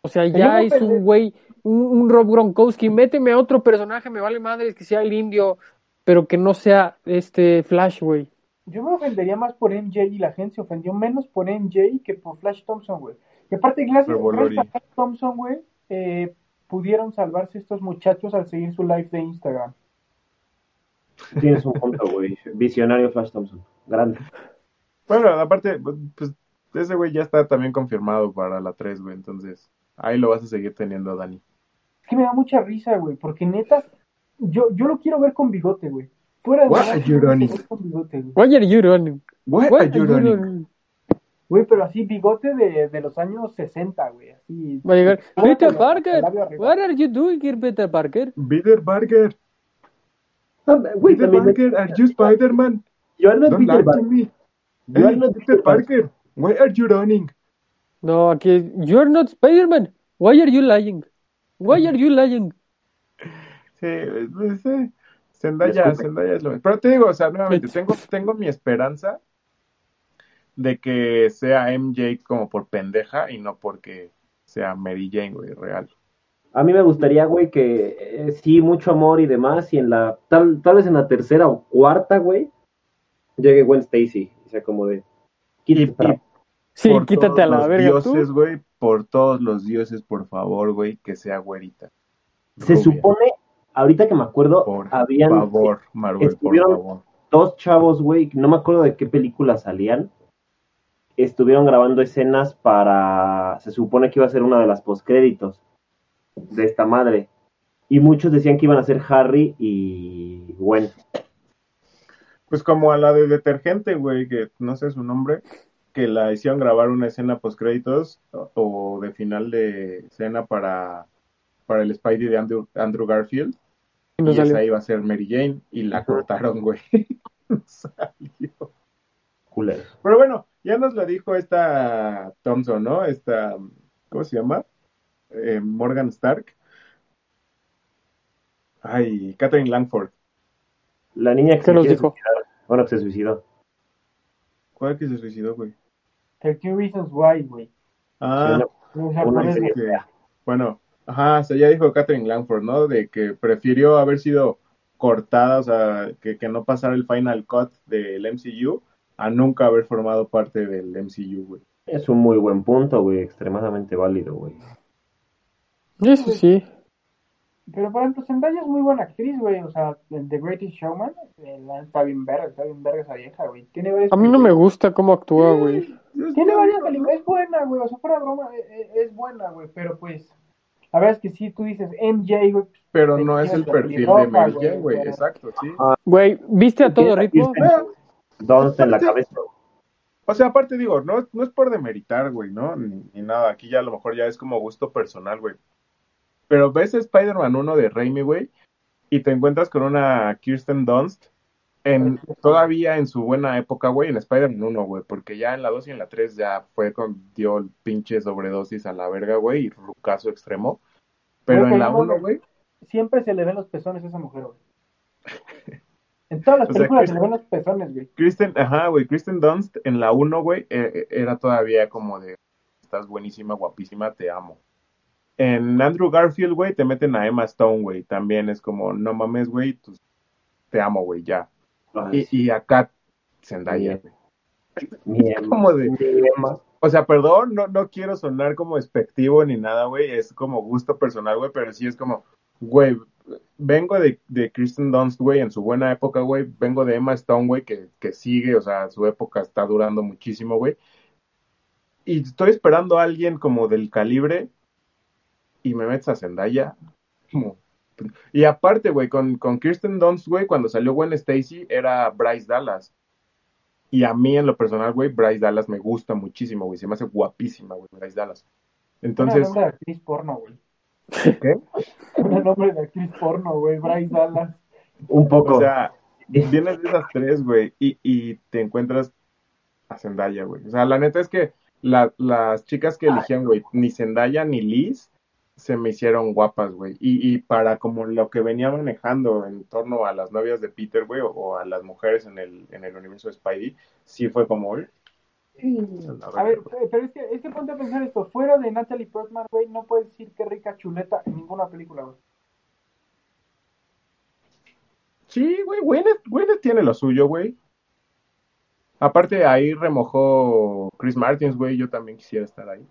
O sea, ya es un güey, un, un Rob Gronkowski. Méteme a otro personaje, me vale madre que sea el indio, pero que no sea este Flash, güey. Yo me ofendería más por MJ y la gente se ofendió menos por MJ que por Flash Thompson, güey. Y aparte, gracias, gracias a Thompson, güey, eh, pudieron salvarse estos muchachos al seguir su live de Instagram. Tienes un punto, güey. Visionario Flash Thompson. Grande. Bueno, aparte, pues ese güey ya está también confirmado para la 3, güey, entonces ahí lo vas a seguir teniendo, Dani. Es que me da mucha risa, güey, porque neta, yo, yo lo quiero ver con bigote, güey. Fuera de What verdad, are you running? bigote, are you? What are you you running? running? Güey, pero así bigote de, de los años 60, güey, así. Va a llegar. Peter Parker, what are you doing here, Peter Parker? Peter Parker, Ah, Güey, Peter. Parker, are you Spider-Man? You are not Don't Peter Parker. me. You are not Peter Parker, why are you running? No, aquí es, you're not Spider-Man. Why are you lying? Why are you lying? Sí, pues, sí. Zendaya. Zendaya es lo Pero te digo, o sea, nuevamente, tengo, tengo mi esperanza de que sea MJ como por pendeja y no porque sea Mary Jane, güey, real. A mí me gustaría, güey, que eh, sí, mucho amor y demás, y en la, tal, tal vez en la tercera o cuarta, güey, llegue Gwen Stacy, o sea, como de, quítate Sí, por quítate a todos la los verga tú. dioses, güey, por todos los dioses, por favor, güey, que sea güerita. Se Rubia. supone, ahorita que me acuerdo, Por habían favor, Marvel, por estuvieron- favor. dos chavos, güey, no me acuerdo de qué película salían, estuvieron grabando escenas para, se supone que iba a ser una de las postcréditos de esta madre, y muchos decían que iban a ser Harry y Gwen. Pues como a la de detergente, güey, que no sé su nombre, que la hicieron grabar una escena post créditos o, o de final de escena para, para el Spidey de Andrew, Andrew Garfield. Y no y salió. esa iba a ser Mary Jane y la cortaron, güey. No salió. Culero. Pero bueno, ya nos lo dijo esta Thompson, ¿no? Esta, ¿cómo se llama? Eh, Morgan Stark. Ay, Catherine Langford. La niña que ¿Qué se nos dijo? suicidar. Bueno, que se suicidó. ¿Cuál que se suicidó, güey? 13 Reasons Why, güey. Ah, Una que- bueno, ajá, o sea, ya dijo Catherine Langford, ¿no? De que prefirió haber sido cortada, o sea, que, que no pasara el final cut del MCU a nunca haber formado parte del MCU, güey. Es un muy buen punto, güey, extremadamente válido, güey. Eso sí. Pero por ejemplo, Zendaya es muy buena actriz, güey. O sea, en The Greatest Showman, la- está bien verga, está bien verga esa vieja, güey. Tiene varias A mí no me gusta cómo actúa, güey. Tiene varias películas, es buena, güey, o sea, fuera broma, eh, eh, es, buena, güey, pero pues, La verdad es que sí, tú dices MJ, güey. Pero no es el perfil de Mary güey, Exacto, sí. Güey, ¿viste a todo ritmo? Dunst en la cabeza. O sea, aparte digo, no, no es por demeritar, güey, ¿no? Ni, ni nada. Aquí ya a lo mejor ya es como gusto personal, güey. Pero ves Spider-Man 1 de Raimi, güey, y te encuentras con una Kirsten Dunst en, todavía en su buena época, güey, en Spider-Man 1, güey, porque ya en la 2 y en la 3 ya fue con, dio el pinche sobredosis a la verga, güey, y rucazo extremo. Pero en la pero no 1, mames. güey, Siempre se le ven los pezones a esa mujer, güey. En todas las O sea, películas que- se le ven los pezones, güey. Kristen, ajá, güey, Kristen Dunst en la 1, güey, eh, eh, era todavía como de, estás buenísima, guapísima, te amo. En Andrew Garfield, güey, te meten a Emma Stone, güey, también es como, no mames, güey, tú- te amo, güey, ya. Ay, Y, y acá, Zendaya, güey. mi Emma, como de- Emma. O sea, perdón, no, no quiero sonar como despectivo ni nada, güey, es como gusto personal, güey, pero sí es como, güey, vengo de, de Kristen Dunst, güey, en su buena época, güey, vengo de Emma Stone, güey, que, que sigue, o sea, su época está durando muchísimo, güey, y estoy esperando a alguien como del calibre y me metes a Zendaya, como... Y aparte, güey, con, con Kirsten Dunst, güey, cuando salió Gwen Stacy, era Bryce Dallas. Y a mí, en lo personal, güey, Bryce Dallas me gusta muchísimo, güey. Se me hace guapísima, güey, Bryce Dallas. Entonces, Una actriz porno, güey. ¿Qué? Un nombre de actriz porno, güey. Bryce Dallas. Un poco. O sea, vienes de esas tres, güey, y, y te encuentras a Zendaya, güey. O sea, la neta es que la- las chicas que eligían, güey, ni Zendaya ni Liz se me hicieron guapas, güey. Y, y para como lo que venía manejando en torno a las novias de Peter, güey, o, o a las mujeres en el, en el universo de Spidey, sí fue como... "Uy, A ver, pero es que, es que ponte a pensar esto. Fuera de Natalie Portman, güey, no puedes decir qué rica chuleta en ninguna película, güey. Sí, güey, Gwyneth, Gwyneth tiene lo suyo, güey. Aparte, ahí remojó Chris Martins, güey, yo también quisiera estar ahí.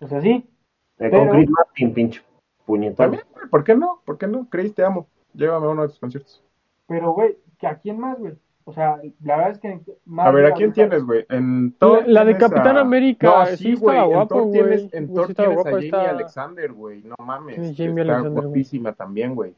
O sea, sí. Eh, pero- Con Chris Martin, pinche puñetón. También, güey, ¿por qué no? ¿Por qué no? Chris, te amo. Llévame a uno de tus conciertos. Pero, güey, ¿que ¿a quién más, güey? O sea, la verdad es que... más A ver, ¿a quién tienes, güey? En La- Thor la de Capitán a- América, No, sí sí, güey. En guapo, Thor tienes, güey. en Sí Thor tienes a Jamie está- Alexander, güey. No mames. Sí, Jamie está Alexander, guapísima también, güey.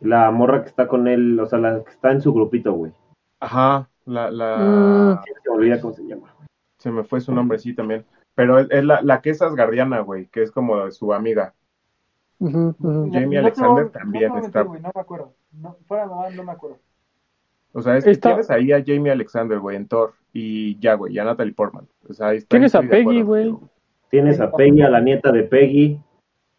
La morra que está con él, o sea, la que está en su grupito, güey. Ajá, la, la... Mm. Se me olvida cómo se llama. Se me fue su nombre, sí, también. Pero es, es la, la que es asgardiana, güey, que es como su amiga. Jamie no Alexander no también está- güey, no me acuerdo. No, fuera no me acuerdo. O sea, es que Está- tienes ahí a Jamie Alexander, güey, en Thor. Y ya, güey, y a Natalie Portman. O sea, ahí está, Tienes a Peggy, güey. Tienes a Peggy, a la nieta de Peggy.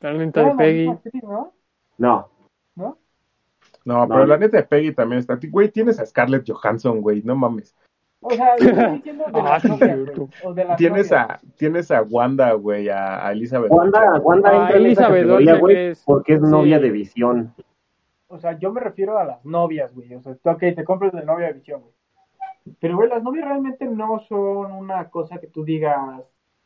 La neta de Peggy. ¿no? No, ¿No? Pero la neta de Peggy también está. Güey, tienes a Scarlett Johansson, güey, no mames. O sea, yo estoy diciendo de Ah, las sí, novias, güey. O de las Tienes novias. a, tienes a Wanda, güey, a, a Elizabeth. Wanda. Wanda Ah, entra en esa Elizabeth categoría, güey, es- porque es sí. novia de visión. O sea, yo me refiero a las novias, güey. O sea, tú, ok, te compras de novia de visión, güey. Pero, güey, las novias realmente no son una cosa que tú digas.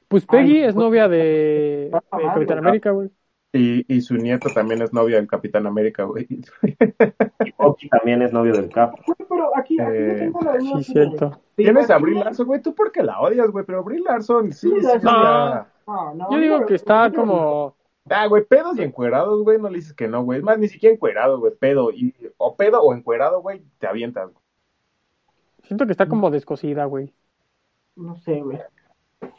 Pues Peggy es novia de, mamando, Capitán ¿no? América, güey. Y, y su nieto también es novia del Capitán América, güey. Y Bucky también es novio del Cap. Güey, pero aquí, aquí Eh, yo tengo la duda. sí, así, cierto. güey. ¿Te Tienes a? Brie Larson, güey, tú porque la odias, güey, pero Brie Larson, sí, Sí, sí, No. ya. No, no, Yo digo que está como... Ah, güey, pedos y encuerados, güey, no le dices que no, güey. Es más, ni siquiera encuerado, güey, pedo. Y, o pedo o encuerado, güey, te avientas. güey. Siento que está como descosida, güey. No sé, güey.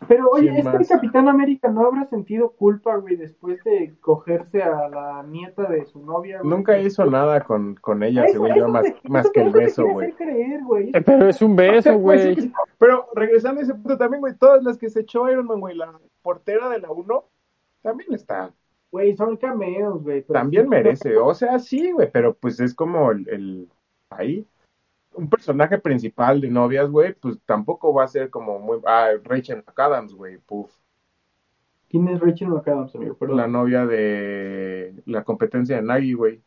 Pero, oye, ¿Quién es que el más? Capitán América no habrá sentido culpa, güey, después de cogerse a la nieta de su novia, güey. Nunca hizo nada con, con ella, Eso- según eso yo, más, te- más que el beso, güey. creer, güey. Eh, Pero es un beso, Pues, güey. sí, Pero regresando a ese punto también, güey, todas las que se echó Iron Man, güey, la portera de la 1, también está, Güey, son cameos, güey. también sí, merece. O sea, sí, güey, pero pues es como el, el ahí. Un personaje principal de novias, güey, pues tampoco va a ser como muy. Ah, Rachel McAdams, güey, puf. ¿Quién es Rachel McAdams, amigo? Perdón. La novia de la competencia de Nagi, güey.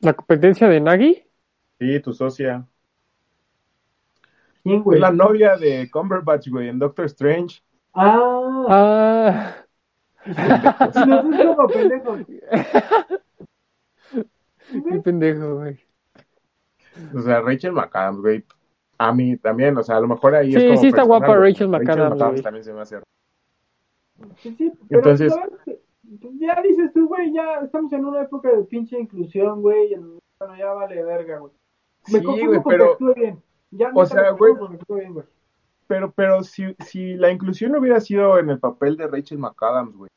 ¿La competencia de Nagi? Sí, tu socia. ¿Quién, Es güey? la novia de Cumberbatch, güey, en Doctor Strange. Ah, Ah, si los dos como pendejos. qué pendejo, güey. O sea, Rachel McAdams, güey. A mí también, o sea, a lo mejor ahí Sí, es como sí está guapa. Rachel McAdams, güey. también se me hace. Sí, sí, pero Entonces- es pues, ya dices tú, güey, ya estamos en una época de pinche inclusión, güey, en- bueno, ya vale verga, güey. Me Sí, güey, pero- bien. Ya, o sea, güey- Pero, pero si, si la inclusión hubiera sido en el papel de Rachel McAdams, güey.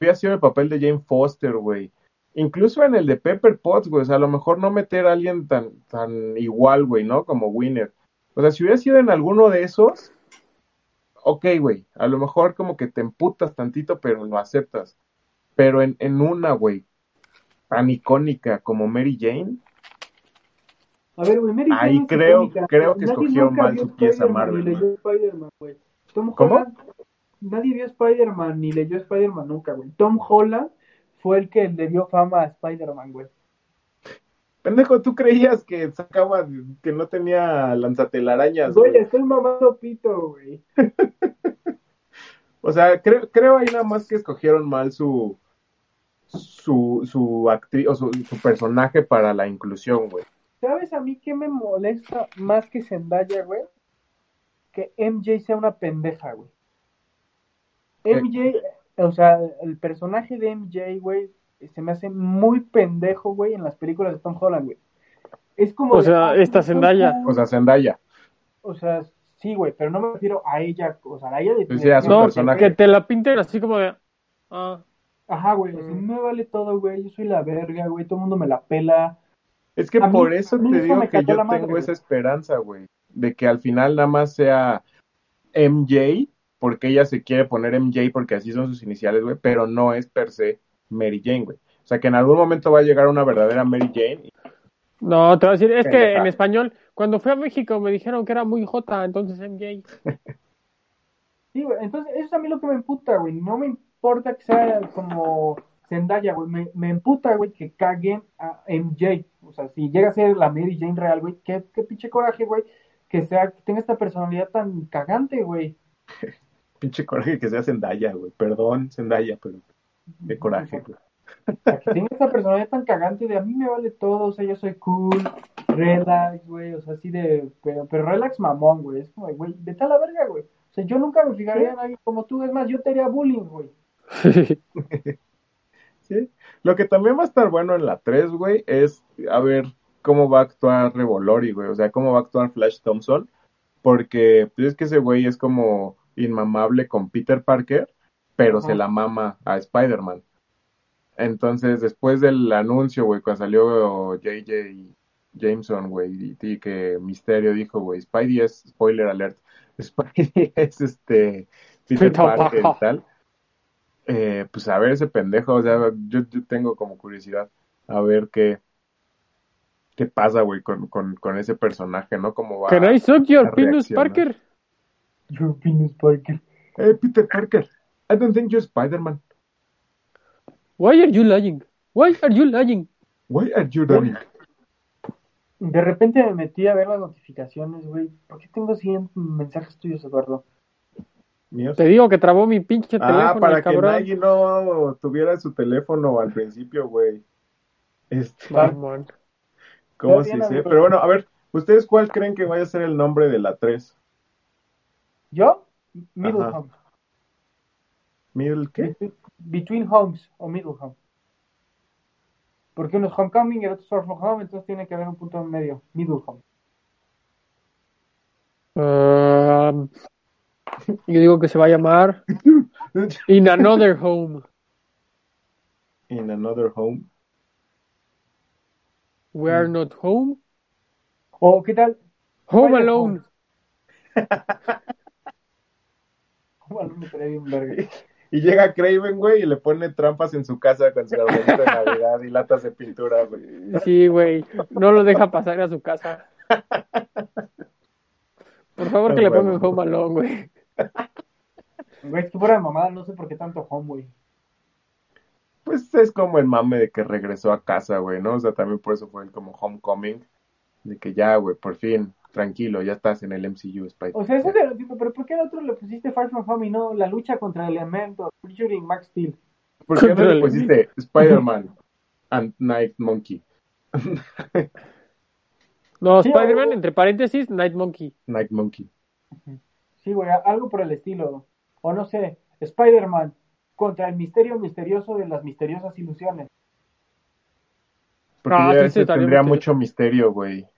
Hubiera sido en el papel de Jane Foster, güey. Incluso en el de Pepper Potts, güey. O sea, a lo mejor no meter a alguien tan, tan igual, güey, ¿no? Como Winner. O sea, si hubiera sido en alguno de esos, ok, güey. A lo mejor como que te emputas tantito, pero lo aceptas. Pero en, en una, güey, tan icónica como Mary Jane, A ver, güey, Mary Ahí Jane creo- creo que nadie escogieron nunca mal su pieza Marvel, Ni leyó Spider-Man, güey. Tom ¿Cómo? Holland, nadie vio Spider-Man ni leyó Spider-Man nunca, güey. Tom Holland fue el que le dio fama a Spider-Man, güey. pendejo, tú creías que sacaba, que no tenía lanzatelarañas, Güey, estoy mamando pito, güey. O sea, creo, creo ahí nada más que escogieron mal su su, su actriz o su, su personaje para la inclusión, güey. ¿Sabes a mí qué me molesta más que Zendaya, güey? Que MJ sea una pendeja, güey. MJ, o sea, el personaje de MJ, güey, se me hace muy pendejo, güey, en las películas de Tom Holland, güey. Es como... O de, sea, "Ah, esta Zendaya". cool". O sea, Zendaya. O sea, sí, güey, pero no me refiero a ella, o sea, a ella de... Sí, a su No, personaje. que te la pinten así como de. Ah, Ajá, güey, o sea, me vale todo, güey, yo soy la verga, güey, todo el mundo me la pela. Es que A mí- por eso te digo que yo madre, tengo esa esperanza, güey, de que al final nada más sea MJ, porque ella se quiere poner MJ porque así son sus iniciales, güey, pero no es per se Mary Jane, güey. O sea, que en algún momento va a llegar una verdadera Mary Jane. no, te voy a decir, es que en español, cuando fui a México me dijeron que era muy J, entonces MJ. Sí, güey, entonces eso es a mí lo que me emputa, güey, no me importa que sea como Zendaya, güey, me, me emputa, güey, que caguen a MJ, o sea, si llega a ser la Mary Jane real, güey, qué, qué pinche coraje, güey, que sea, que tenga esta personalidad tan cagante, güey. Pinche coraje que sea Zendaya, güey. Perdón, Zendaya, pero qué coraje, güey. Que tenga esta personalidad tan cagante de a mí me vale todo, o sea, yo soy cool, relax, güey, o sea, así de, pero, pero relax mamón, güey, es como, güey, vete a la verga, güey. O sea, yo nunca me fijaría en alguien como tú, es más, yo te haría bullying, güey. Sí. Lo que también va a estar bueno en la 3, güey, es a ver cómo va a actuar Revolori, güey. O sea, cómo va a actuar Flash Thompson. Porque pues, es que ese güey es como inmamable con Peter Parker, pero Ajá. se la mama a Spider-Man. Entonces, después del anuncio, güey, cuando salió JJ Jameson, güey, y, que Misterio dijo, güey, Spidey es, spoiler alert, Spidey es este Peter Parker y tal. Eh, pues a ver ese pendejo, o sea, yo, yo tengo como curiosidad a ver qué, qué pasa, güey, con, con, con ese personaje, ¿no? Cómo va. Can I suck your penis. Parker? Your penis Parker. Hey, Peter Parker, I don't think you're Spider-Man. Why are you lying? Why are you lying? Why are you doing? De repente me metí a ver las notificaciones, güey. ¿Por qué tengo 100 mensajes tuyos, Eduardo? Míos. Te digo que trabó mi pinche Ah, teléfono, para el que cabrón. no tuviera su teléfono al principio, güey. Este. ¿cómo se dice? Pero bueno, a ver, ¿ustedes cuál creen que vaya a ser el nombre de la 3? ¿Yo? Middle Ajá. Home. ¿Middle qué? Between, Homes o Middle Home. Porque uno es Homecoming y el otro es From Home, entonces tiene que haber un punto en medio. Middle Home. Um, yo digo que se va a llamar In Another Home. In Another Home. We are not home. ¿O qué tal? Home Alone. Home Alone me trae bien verga. Y llega Craven, güey, y le pone trampas en su casa con su arbolito de Navidad y latas de pintura, güey. Sí, güey. No lo deja pasar a su casa. Por favor, que le pongan Home Alone, güey. Güey, es que fuera de mamada, no sé por qué tanto Home, güey. Pues es como el mame de que regresó a casa, güey, ¿no? O sea, también por eso fue el como Homecoming. De que ya, güey, por fin, tranquilo, ya estás en el MCU, Spider. O sea, eso te lo entiendo, pero ¿por qué al otro le pusiste Far From Home y no la lucha contra el elemento? Featuring Max Steel. ¿Por qué no le pusiste Spider-Man and Night Monkey? No, Spider-Man, entre paréntesis, Night Monkey. Night Monkey. Sí, güey, algo por el estilo. O no sé, Spider-Man contra el misterio misterioso de las misteriosas ilusiones. Porque Ah, ya sí, ese sí, también tendría misterio. mucho misterio, güey.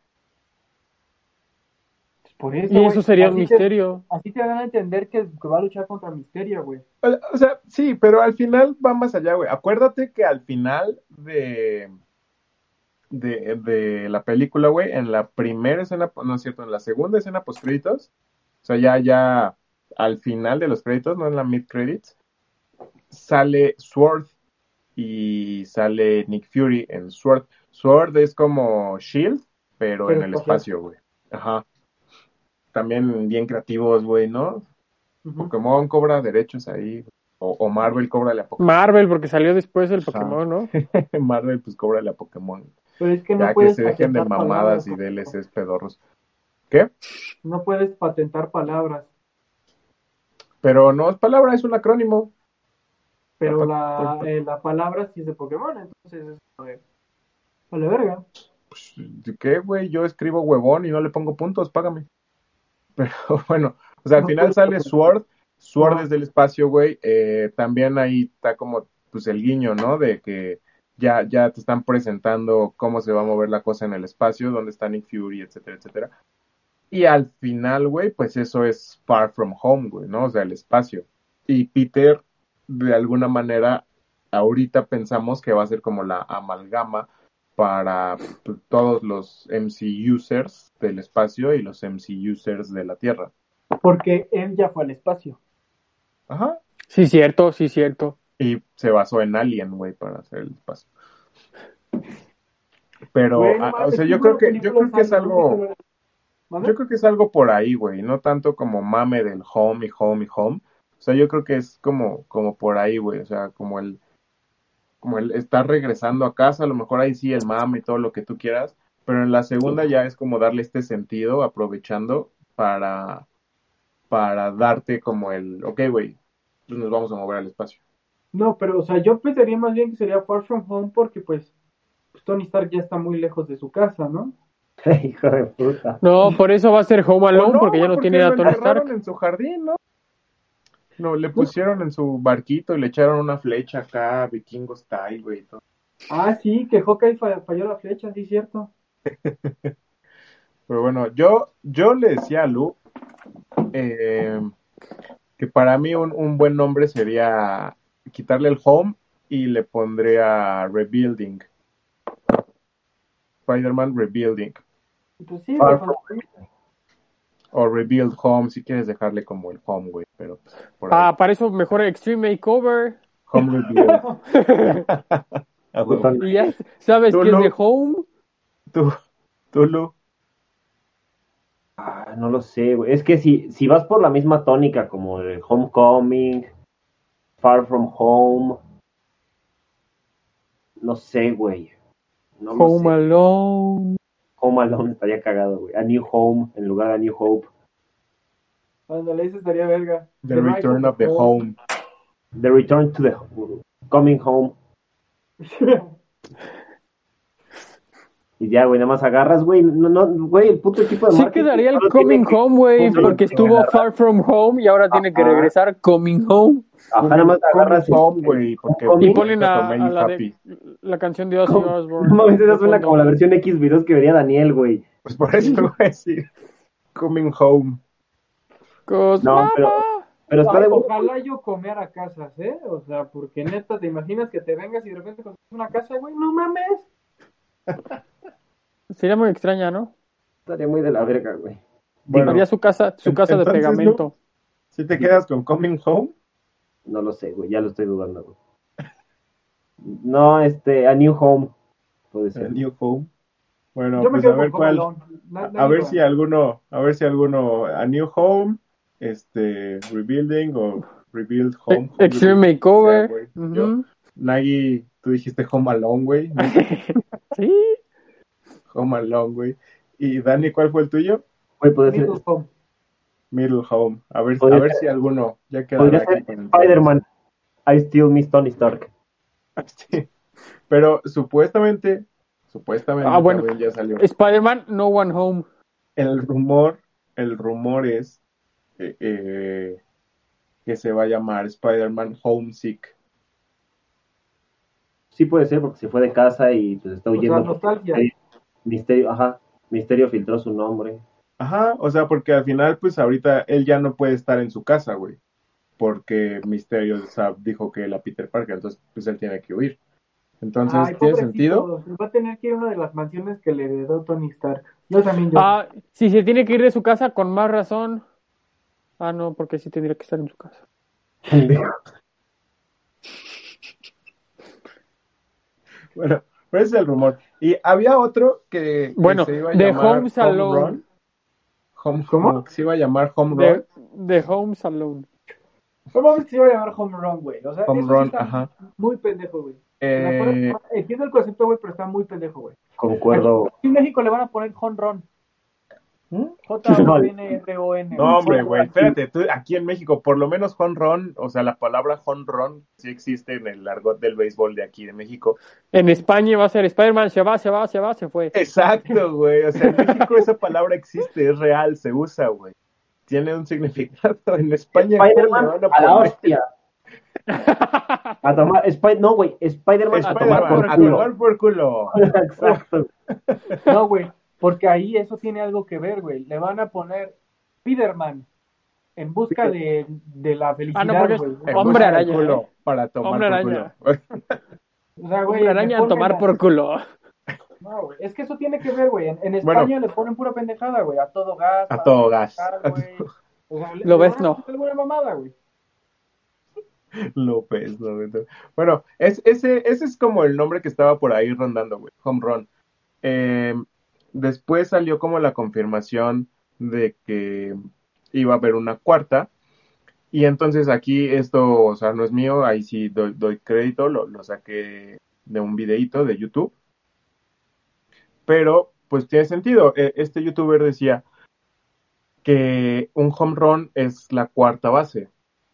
Por eso, Y eso sería un así te- misterio. así te dan a entender que, que va a luchar contra Misterio, güey. O sea, sí, pero al final va más allá, güey. Acuérdate que al final de, de, de la película, güey, en la primera escena, no es cierto, en la segunda escena post créditos, o sea, ya, ya al final de los créditos, no en la mid credits, sale Sword y sale Nick Fury en Sword. Sword es como Shield, pero, Pero en el espacio, güey. Ajá. También bien creativos, güey, ¿no? Pokémon cobra derechos ahí. O, o Marvel cóbrale a Pokémon. Marvel, porque salió después el. Pokémon, ¿no? Marvel, pues cóbrale a Pokémon. Pero es que no ya que se dejen de mamadas y DLCs pedorros. ¿Qué? No puedes patentar palabras. Pero no es palabra, es un acrónimo. Pero la, eh, la palabra sí es de Pokémon, entonces es. A la verga. Pues, ¿de ¿Qué, güey? Yo escribo huevón y no le pongo puntos, págame. Pero bueno, o sea, al final sale. Sword. Sword desde el espacio, güey. Eh, también ahí está como, pues el guiño, ¿no? De que ya, ya te están presentando cómo se va a mover la cosa en el espacio, dónde está Nick Fury, etcétera, etcétera. Y al final, güey, pues eso es Far From Home, güey, ¿no? O sea, el espacio. Y Peter, de alguna manera, ahorita pensamos que va a ser como la amalgama para pues, todos los MC users del espacio y los MC users de la Tierra. Porque él ya fue al espacio. Ajá. Sí, cierto, sí, cierto. Y se basó en Alien, güey, para hacer el espacio. Pero, ah, o sea, yo creo que, yo creo que es algo, yo creo que es algo por ahí, güey, no tanto como mame del home y home y home. O sea, yo creo que es como, como por ahí, güey, o sea, como el, como el estar regresando a casa, a lo mejor ahí sí el mame y todo lo que tú quieras, pero en la segunda ya es como darle este sentido, aprovechando para, para darte como el, ok, güey, pues nos vamos a mover al espacio. No, pero, o sea, yo pensaría más bien que sería Far From Home porque, pues, pues, Tony Stark ya está muy lejos de su casa, ¿no? Hijo de puta. No, por eso va a ser Home Alone, no, porque ya no tiene lo a Tony Stark. en su jardín, ¿no? No, le pusieron en su barquito y le echaron una flecha acá, vikingo style, güey. y todo. Ah, sí, que Hawkeye fa- falló la flecha, sí, cierto. Pero bueno, yo, yo le decía a Lu eh, que para mí un, un buen nombre sería quitarle el home y le pondría rebuilding. Spider-Man rebuilding. Pues sí, Far pero- O rebuild home si quieres dejarle como el home, güey. Pero pues, por ahí. Ah, para eso mejor Extreme Makeover. Home rebuild. Güey. Y ya sabes que es no. de Home. Tú, tú, Lu. Ah, no lo sé, güey. Es que si, si vas por la misma tónica como el Homecoming, Far From Home, no sé, güey. No Home sé. Alone. Home Alone estaría cagado, güey. A New Home en lugar de A New Hope. Ándale, eso estaría verga. The Return of the Home. The Return to the Coming Home. Y ya, güey, nada más agarras, güey. No, no, güey, el puto equipo de Sí quedaría el Coming que- Home, güey, porque estuvo Far From Home y ahora tiene que regresar Coming Home. Ajá, nada más agarras. Coming Home, güey, porque Homecoming. Y ponen a, Tomé a la, Happy. de, la canción de Ozzy. Osbourne. No mames, esa suena de como la versión X videos que vería Daniel, güey. Pues por eso voy a decir Coming Home. No, pero-. Pero está de ojalá yo comer a casas, ¿eh? O sea, porque neta, ¿te imaginas que te vengas y de repente consigues una casa, güey? No mames. Sería muy extraña, ¿no? estaría muy de la verga, güey. Bueno, Haría su casa, su casa de entonces, pegamento. si te quedas con Coming Home, No lo sé, güey, ya lo estoy dudando, güey. No, este, A New Home. Puede ser. el New Home. Bueno, yo pues a ver cuál. Home A, a ver si alguno, a ver si alguno, a New Home, este, Rebuilding o Rebuild Home. E- Extreme Makeover. sea, güey. Yo- Ujú. Nagi, tú dijiste Home Alone, güey. Sí. Home Alone, güey. Y Dani, ¿cuál fue el tuyo? Güey, puede ser, Middle Home. Middle Home. A ver, a ver ser- si alguno ya queda podría ser Spider-Man. I still miss Tony Stark. Sí. Pero supuestamente, supuestamente Ah, bueno. ya salió. Spider-Man, No One Home. El rumor, el rumor es eh, eh, que se va a llamar Spider-Man Homesick. Sí puede ser porque se fue de casa y pues está O sea, huyendo. nostalgia. Misterio, ajá. Misterio filtró su nombre. Ajá, o sea, porque al final, pues ahorita él ya no puede estar en su casa, güey. Porque Misterio o sea, dijo que era Peter Parker, entonces pues él tiene que huir. Entonces, Ay, ¿tiene sentido? Va a tener que ir a una de las mansiones que le heredó Tony Stark. Yo también, yo. Ah, si se tiene que ir de su casa, con más razón. Ah, no, porque sí tendría que estar en su casa. Bueno, pero ese es el rumor. Y había otro que, que Bueno, se iba a The llamar Home Alone. Run. Home, ¿Cómo? se iba a llamar Home De, Run. de Homes Alone. ¿Cómo se iba a llamar Home Run, güey? O sea, Home eso sí Run, está ajá. muy pendejo, güey. Eh, Entiendo el concepto, güey, pero está muy pendejo, güey. Concuerdo. Aquí en México le van a poner Home Run. ¿Mm? J-O-N-R-O-N. No, hombre, güey, espérate, tú, aquí en México, por lo menos run, o sea, la palabra run sí existe en el argot del béisbol de aquí de México. En España va a ser Spider-Man, se va, se va, se va, se fue. Exacto, güey, o sea, en México esa palabra existe, es real, se usa, güey. Tiene un significado. En España, ¿cómo le Spider-Man van a a la hostia. A tomar, no, güey, Spider-Man a tomar Spider-Man, por a tomar por culo. Exacto. No, güey, porque ahí eso tiene algo que ver, güey. Le van a poner Spiderman en busca de, de la felicidad, Ah, no, porque es- güey. Hombre araña, culo, ¿eh? Para tomar Hombre por araña. culo. O sea, güey, Hombre araña a tomar por culo. a- No, güey, es que eso tiene que ver, güey. En, en Bueno. España le ponen pura pendejada, güey. A todo gas. A todo gas. trabajar, güey. O sea, le- Lo ves, a no. alguna mamada, güey. López, no, no. Bueno, es, ese, ese es como el nombre que estaba por ahí rondando, güey. Home Run. Eh, después salió como la confirmación de que iba a haber una cuarta. Y entonces aquí esto, o sea, no es mío, ahí sí doy, crédito, lo, saqué de un videíto de YouTube. Pero, pues tiene sentido. Eh, Este youtuber decía que un home run es la cuarta base.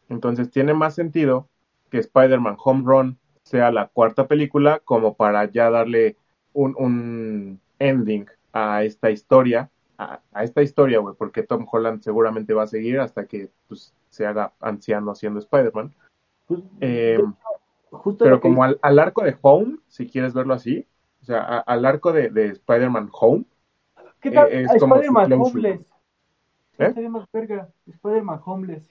Entonces tiene más sentido que Spider-Man Home Run sea la cuarta película como para ya darle un, un ending a esta historia, a, a esta historia, güey, porque Tom Holland seguramente va a seguir hasta que pues, se haga anciano siendo Spider-Man. Pues, Eh, justo pero como al, al arco de Home, si quieres verlo así, o sea, a- al arco de, de Spider-Man Home, ¿Qué tal? Eh, es A como su Spider-Man. Homeless. ¿Eh? Estaría más verga. Spider-Man Homeless.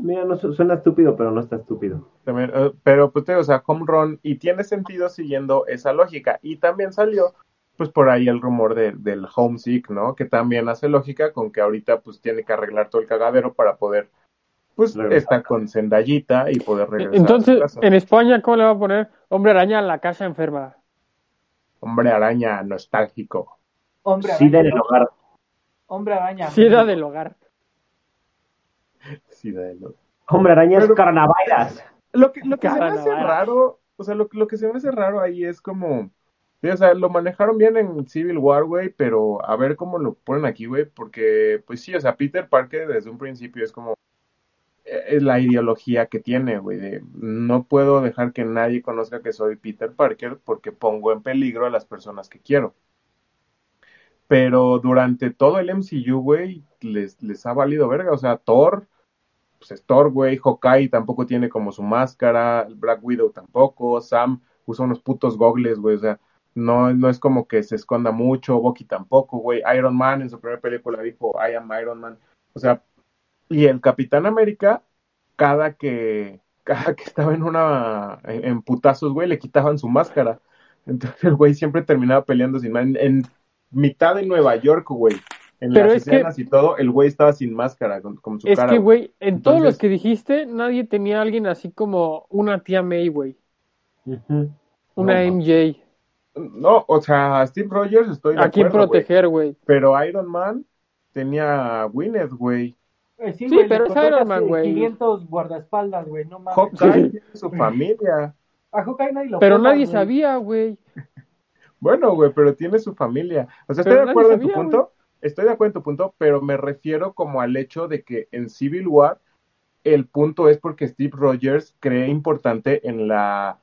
Mira, no su- suena estúpido, pero no está estúpido. También, eh, pero pues te digo, o sea, home run y tiene sentido siguiendo esa lógica. Y también salió pues por ahí el rumor de- del homesick, ¿no? Que también hace lógica con que ahorita pues tiene que arreglar todo el cagadero para poder pues Regresar. estar con Zendayita y poder regresar a Entonces, su casa. en España, ¿cómo le va a poner? Hombre araña a la casa enferma. Hombre araña nostálgico. Hombre araña. del hogar. Hombre araña. Era del hogar. Sí, de lo- Hombre arañas Pero- carnavairas. Lo que, lo que se me hace raro, o sea, lo, lo que se me hace raro ahí es como, sí, o sea, lo manejaron bien en Civil War, güey, pero a ver cómo lo ponen aquí, güey, porque, pues sí, o sea, Peter Parker desde un principio es como, eh, es la ideología que tiene, güey, de no puedo dejar que nadie conozca que soy Peter Parker porque pongo en peligro a las personas que quiero. Pero durante todo el MCU, güey, les, les ha valido verga, o sea, Thor, pues es Thor, güey, Hawkeye tampoco tiene como su máscara, Black Widow tampoco, Sam usa unos putos gogles, güey, o sea, no, no es como que se esconda mucho, Bucky tampoco, güey, Iron Man en su primera película dijo, I am Iron Man, o sea, y el Capitán América, cada que, cada que estaba en una, en, en putazos, güey, le quitaban su máscara, entonces el güey siempre terminaba peleando sin más, en, en mitad de Nueva York, güey, en Pero las es que- escenas y todo, el güey estaba sin máscara, con, con su Es cara, que, güey, en todos los que dijiste, nadie tenía a alguien así como una tía May, güey. Una No, MJ. No, o sea, Steve Rogers estoy de A acuerdo, proteger, güey. Pero Iron Man tenía a Gwyneth, güey. Eh, sí, pero es Iron Man, güey. 500 guardaespaldas, güey, no mames. Hawkeye tiene su familia. A Hawkeye nadie lo Pero nadie sabía, güey. Bueno, güey, pero tiene su familia. O sea, estoy de acuerdo en tu punto. Estoy de acuerdo en tu punto, pero me refiero como al hecho de que en Civil War el punto es porque Steve Rogers cree importante en la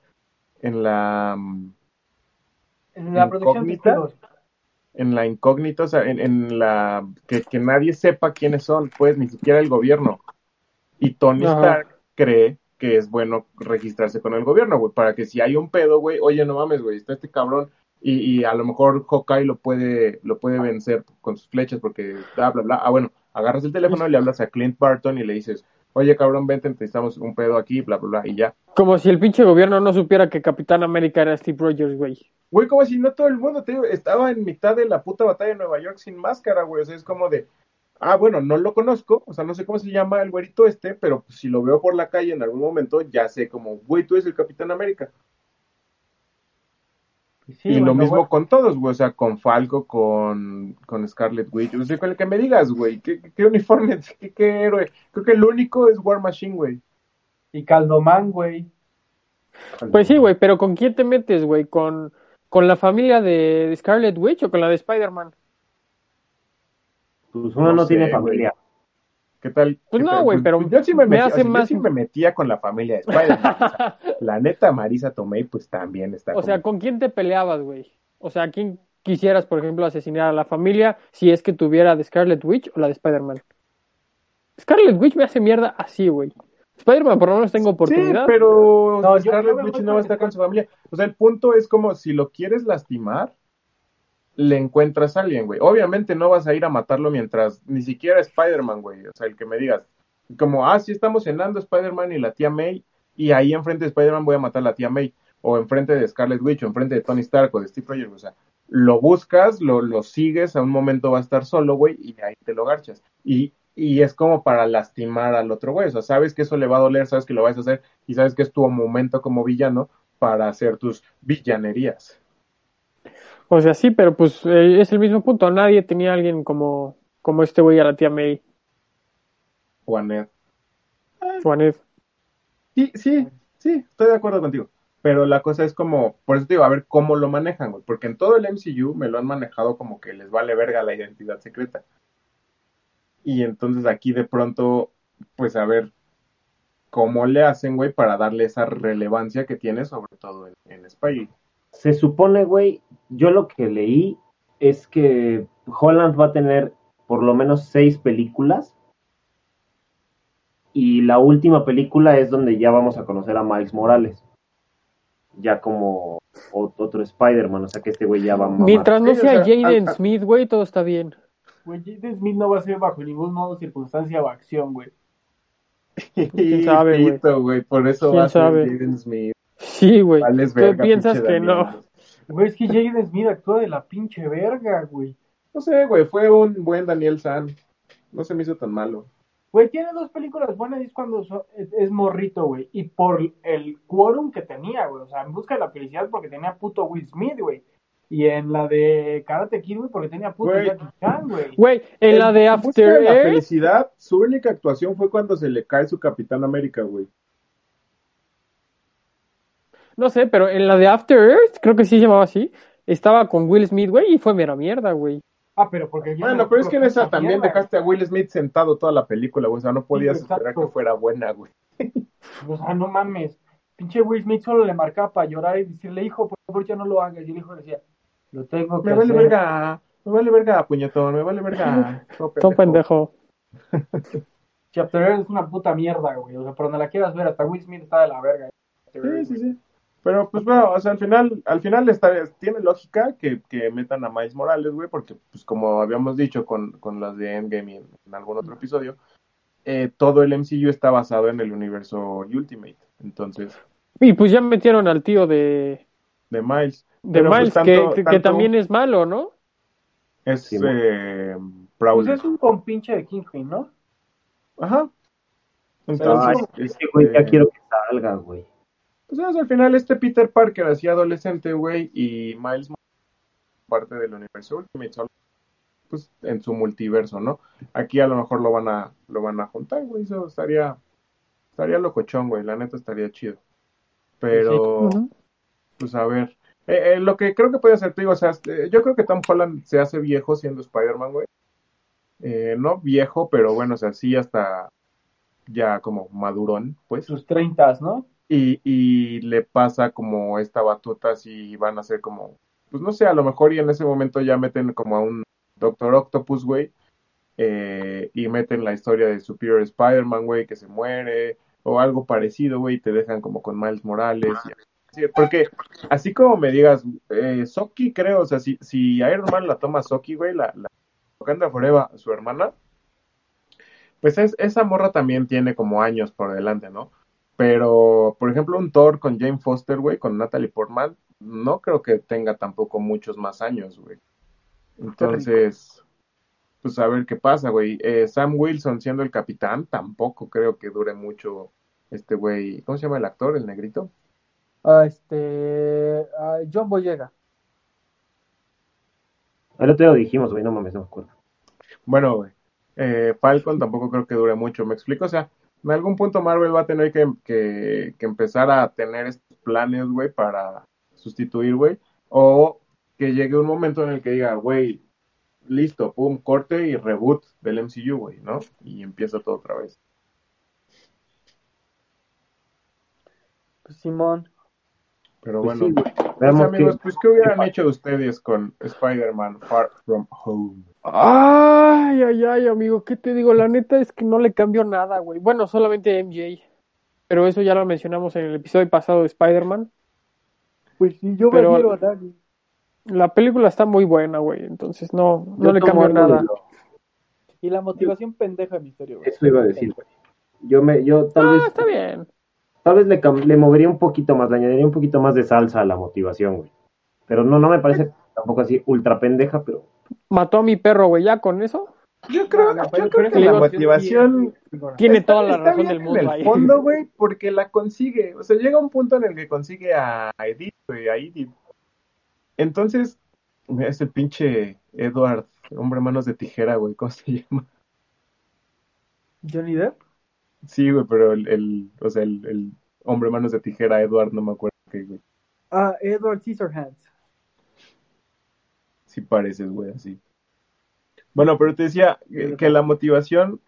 en la mm, En la protección de en la incógnita, o sea, en, en la que, que nadie sepa quiénes son, pues ni siquiera el gobierno. Y Tony Ajá. Stark cree que es bueno registrarse con el gobierno, güey, para que si hay un pedo, güey, oye, no mames, güey, está este cabrón y, y a lo mejor Hawkeye lo puede, lo puede vencer con sus flechas porque bla, bla, bla. Ah, bueno, agarras el teléfono y le hablas a Clint Barton y le dices, oye, cabrón, vente, necesitamos un pedo aquí, bla, bla, bla, y ya. Como si el pinche gobierno no supiera que Capitán América era Steve Rogers, güey. Güey, como si no todo el mundo, te estaba en mitad de la puta batalla de Nueva York sin máscara, güey, o sea, es como de, ah, bueno, no lo conozco, o sea, no sé cómo se llama el güerito este, pero pues, si lo veo por la calle en algún momento, ya sé como, güey, tú eres el Capitán América. Sí, y lo mismo con todos, güey, o sea, con Falco, con, con Scarlet Witch, o sea, con el que me digas, güey, ¿qué, qué uniforme, qué, qué héroe? Creo que el único es War Machine, güey. Y Caldomán, güey. Pues sí, güey, pero ¿con quién te metes, güey? ¿Con, ¿Con la familia de de Scarlet Witch o con la de Spider-Man? Pues uno No no, sé, tiene familia. ¿Qué tal? Pues qué no, güey, pero yo sí me, me metía, hace o sea, yo más- sí me metía con la familia de Spider-Man. o sea, la neta, Marisa Tomei, pues también está O sea, ¿con quién te peleabas, güey? O sea, ¿quién quisieras, por ejemplo, asesinar a la familia si es que tuviera de Scarlet Witch o la de Spider-Man? Scarlet Witch me hace mierda así, güey. Spider-Man por lo menos tengo oportunidad. Sí, pero No, Scarlet Witch no va a estar con su familia. O sea, el punto es como si lo quieres lastimar, le encuentras a alguien, güey. Obviamente no vas a ir a matarlo mientras ni siquiera Spider-Man, güey. O sea, el que me digas, como, ah, sí estamos cenando Spider-Man y la tía May, y ahí enfrente de Spider-Man voy a matar a la tía May, o enfrente de Scarlet Witch, o enfrente de Tony Stark, o de Steve Rogers, o sea, lo buscas, lo, lo sigues, a un momento va a estar solo, güey, y ahí te lo garchas. Y, y es como para lastimar al otro güey, o sea, sabes que eso le va a doler, sabes que lo vas a hacer, y sabes que es tu momento como villano para hacer tus villanerías. O sea, sí, pero pues eh, es el mismo punto. Nadie tenía a alguien como, como este güey a la tía May, Juanet. Juanet. Sí, sí, sí, estoy de acuerdo contigo. Pero la cosa es como, por eso te digo, a ver cómo lo manejan, güey. Porque en todo el MCU me lo han manejado como que les vale verga la identidad secreta. Y entonces aquí de pronto, pues a ver cómo le hacen, güey, para darle esa relevancia que tiene, sobre todo en, en Spidey. Se supone, güey, yo lo que leí es que Holland va a tener por lo menos seis películas. Y la última película es donde ya vamos a conocer a Miles Morales. Ya como otro Spider-Man, o sea que este güey ya va a mamar. Mientras no sea Jaden Smith, güey, todo está bien. Güey, Jaden Smith no va a ser bajo ningún modo, circunstancia o acción, güey. ¿Quién sabe, güey? Por eso ¿Quién va a ser sabe? Jaden Smith. Sí, güey. Vales Tú verga, piensas que Daniel. no. Güey, es que Jaden Smith actúa de la pinche verga, güey. No sé, güey, fue un buen Daniel San. No se me hizo tan malo. Güey, tiene dos películas buenas y es cuando so- es, es morrito, güey. Y por el quórum que tenía, güey. O sea, en busca de la felicidad porque tenía puto Will Smith, güey. Y en la de Karate Kid, güey, porque tenía puto Güey. Jackie Chan, güey. Güey, en la de En busca After de la felicidad, su única actuación fue cuando se le cae su Capitán América, güey. No sé, pero en la de After Earth, creo que sí se llamaba así, estaba con Will Smith, güey, y fue mera mierda, güey. Ah, pero porque... Bueno, no- pero es que en esa también mierda, dejaste a Will Smith sentado toda la película, güey. O sea, no podías Sí, esperar que fuera buena, güey. O sea, no mames. Pinche Will Smith solo le marcaba para llorar y decirle, hijo, por favor, ya no lo hagas. Y el hijo decía, lo tengo que Me vale hacer. verga, me vale verga, puñetón, me vale verga. Todo pendejo. Chapter Earth es una puta mierda, güey. O sea, por donde la quieras ver, hasta Will Smith está de la verga. Sí, sí, sí. Pero pues bueno, o sea, al final, al final está, tiene lógica que, que metan a Miles Morales, güey, porque pues como habíamos dicho con, con las de Endgame y en, en algún otro episodio, eh, todo el MCU está basado en el universo Ultimate. Entonces, Y pues ya metieron al tío de, de Miles. de Pero, pues, Miles, tanto- que, que- también es malo, ¿no? Es Sí, eh, Pues es un compinche de Kingpin, ¿no? Ajá. Ay, Entonces, este güey, ya este, quiero que salga, güey. Pues ¿sabes? al final este Peter Parker hacía adolescente, güey, y Miles Morales, parte del universo Ultimate, solo, pues en su multiverso, ¿no? Aquí a lo mejor lo van a lo van a juntar, güey, eso estaría estaría locochón, güey, la neta estaría chido. Pero pues a ver, Eh, eh, lo que creo que puede hacer, te digo, o sea, eh, yo creo que Tom Holland se hace viejo siendo Spider-Man, güey. Eh, no viejo, pero bueno, o sea, sí hasta ya como madurón, pues Sus treintas, ¿no? Y, y le pasa como esta batuta si van a ser como, pues no sé, a lo mejor y en ese momento ya meten como a un Doctor Octopus, güey, eh, y meten la historia de Superior Spider-Man, güey, que se muere, o algo parecido, güey, y te dejan como con Miles Morales. porque así como me digas, eh, creo, o sea, si, si Iron Man la toma Soki, güey, la, la Wakanda Forever, su hermana, pues es, esa morra también tiene como años por delante, ¿no? Pero, por ejemplo, un Thor con Jane Foster, güey, con Natalie Portman, no creo que tenga tampoco muchos más años, güey. Entonces, pues a ver qué pasa, güey. Eh, Sam Wilson siendo el capitán, tampoco creo que dure mucho este güey. ¿Cómo se llama el actor, el negrito? Ah, este. ah, John Boyega. El otro día lo dijimos, güey, no mames, no me acuerdo. Bueno, güey. Eh, Falcon tampoco creo que dure mucho, ¿me explico? O sea, en algún punto Marvel va a tener que, que, que empezar a tener estos planes, güey, para sustituir, güey. O que llegue un momento en el que diga, güey, listo, pum, corte y reboot del MCU, güey, ¿no? Y empieza todo otra vez. Pues, Simón. Pero Pues bueno, sí, pues, amigos, pues ¿qué hubieran hecho ustedes con Spider-Man Far From Home? Ay, ay, ay, amigo, ¿qué te digo? La neta es que no le cambió nada, güey. Bueno, solamente MJ. Pero eso ya lo mencionamos en el episodio pasado de Spider-Man. Pues sí, yo Pero- prefiero a Dani. La película está muy buena, güey. Entonces no, no Yo le cambió nada. lo- Y la motivación pendeja de Misterio, güey. Eso iba a decir, güey. Yo me, yo tal Ah, vez, está bien. tal vez le, le movería un poquito más, le añadiría un poquito más de salsa a la motivación, güey. Pero no, no me parece tampoco así ultra pendeja, pero Mató a mi perro, güey. ¿Ya con eso? Yo creo, No, no, yo pero- creo pero que la digo, motivación Tiene Está- toda la está razón bien del en mundo el ahí. fondo, güey, porque la consigue. O sea, llega un punto en el que consigue a Edith, güey, a Edith. Entonces, mira, ese pinche Edward, hombre manos de tijera, güey, ¿cómo se llama? Johnny Depp. Sí, güey, pero el, el o sea, el, el hombre manos de tijera, Edward, no me acuerdo qué, güey. Ah, Edward Scissorhands. Sí pareces, güey, así. Bueno, pero te decía que, que la motivación,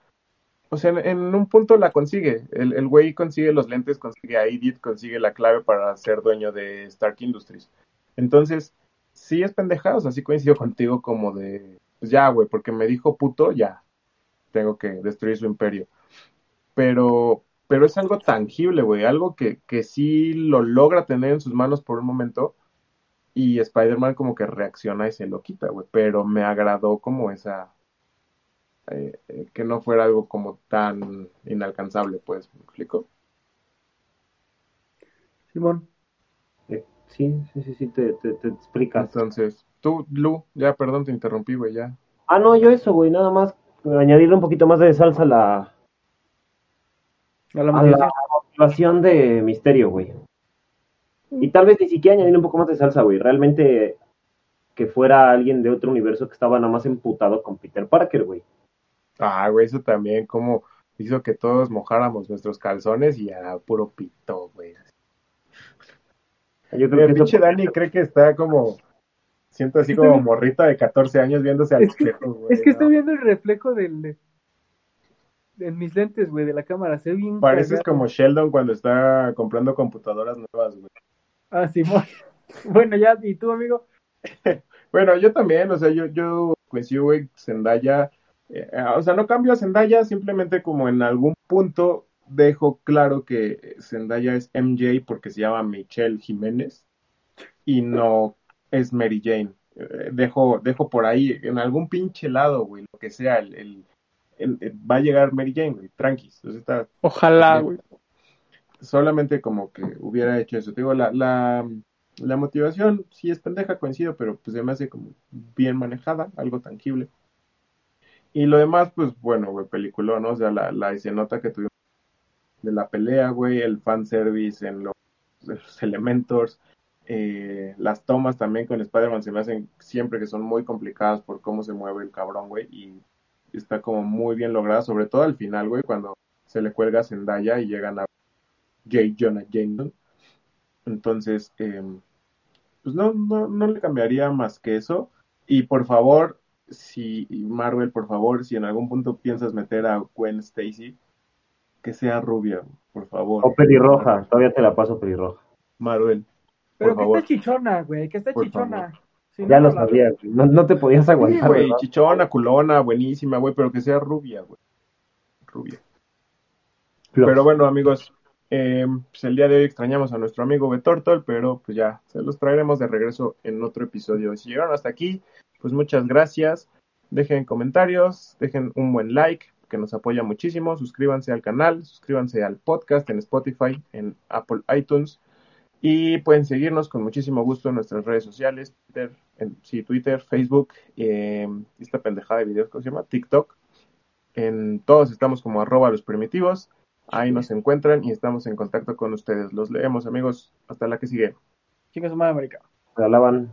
o sea, en, en un punto la consigue. El, el güey consigue los lentes, consigue a Edith, consigue la clave para ser dueño de Stark Industries. Entonces, sí es pendejada, o sea, sí coincido contigo como de, pues ya, güey, porque me dijo puto, ya, tengo que destruir su imperio. Pero, pero es algo tangible, güey, algo que, que sí lo logra tener en sus manos por un momento y Spider-Man como que reacciona y se lo quita, güey. Pero me agradó como esa... eh, eh, que no fuera algo como tan inalcanzable, pues, ¿me explico? Simón. sí, sí, sí, sí, te, te, te explicas. Entonces, tú, Lu, ya, perdón, te interrumpí, güey, ya. Ah, no, yo eso, güey, nada más añadirle un poquito más de salsa a la, A la a la motivación de Misterio, güey. Y tal vez ni siquiera añadirle un poco más de salsa, güey. Realmente que fuera alguien de otro universo que estaba nada más emputado con Peter Parker, güey. Ah, güey, eso también como hizo que todos mojáramos nuestros calzones y a puro pito, güey. Yo creo El que eso pinche Dani cree que está como... Siento así como morrita de 14 años viéndose al espejo, güey. es que ¿no? estoy viendo el reflejo del. En mis lentes, güey, de la cámara. Se ve bien. Pareces como Sheldon cuando está comprando computadoras nuevas, güey. Ah, Simón. Bueno, ya, ¿y tú, amigo? Bueno, yo también, o sea, yo, yo coincido, güey, Zendaya, eh, o sea, no cambio a Zendaya, simplemente como en algún punto dejo claro que Zendaya es MJ porque se llama Michelle Jiménez y no es Mary Jane. Eh, dejo, dejo por ahí, en algún pinche lado, güey, lo que sea, el, el- el- el- va a llegar Mary Jane, güey, tranquis. Entonces está, Ojalá, güey. Solamente como que hubiera hecho eso. Te digo, la, la, la motivación sí es pendeja, coincido, pero pues se me hace como bien manejada, algo tangible. Y lo demás, pues bueno, güey, película, ¿no? O sea, la, la escenota que tuvimos de la pelea, güey, el fanservice en los, los Elementors, eh, las tomas también con Spider-Man se me hacen siempre que son muy complicadas por cómo se mueve el cabrón, güey, y está como muy bien lograda, sobre todo al final, güey, cuando se le cuelga a Zendaya y llegan a J. Jonah Jameson. Entonces, eh, pues no, no, no le cambiaría más que eso. Y por favor, si Marvel, por favor, si en algún punto piensas meter a Gwen Stacy, que sea rubia, por favor. O pelirroja, todavía te la paso pelirroja. Marvel, Pero por que favor. está chichona, güey, que está Por chichona. Sí, Ya no, lo la- sabía, güey. no, no te podías Sí, aguantar. güey, chichona, culona, buenísima, güey, pero que sea rubia, güey. Rubia. Pero bueno, amigos, eh, pues el día de hoy extrañamos a nuestro amigo Betortol, pero pues ya, se los traeremos de regreso en otro episodio. Si llegaron hasta aquí, pues muchas gracias. Dejen comentarios, dejen un buen like, que nos apoya muchísimo. Suscríbanse al canal, suscríbanse al podcast en Spotify, en Apple iTunes. Y pueden seguirnos con muchísimo gusto en nuestras redes sociales, Twitter, en, sí, Twitter, Facebook, eh, esta pendejada de videos, ¿cómo se llama? TikTok. En todos estamos como arroba los primitivos. Ahí nos encuentran y estamos en contacto con ustedes. Los leemos, amigos. Hasta la que sigue. Madre, América. Se alaban.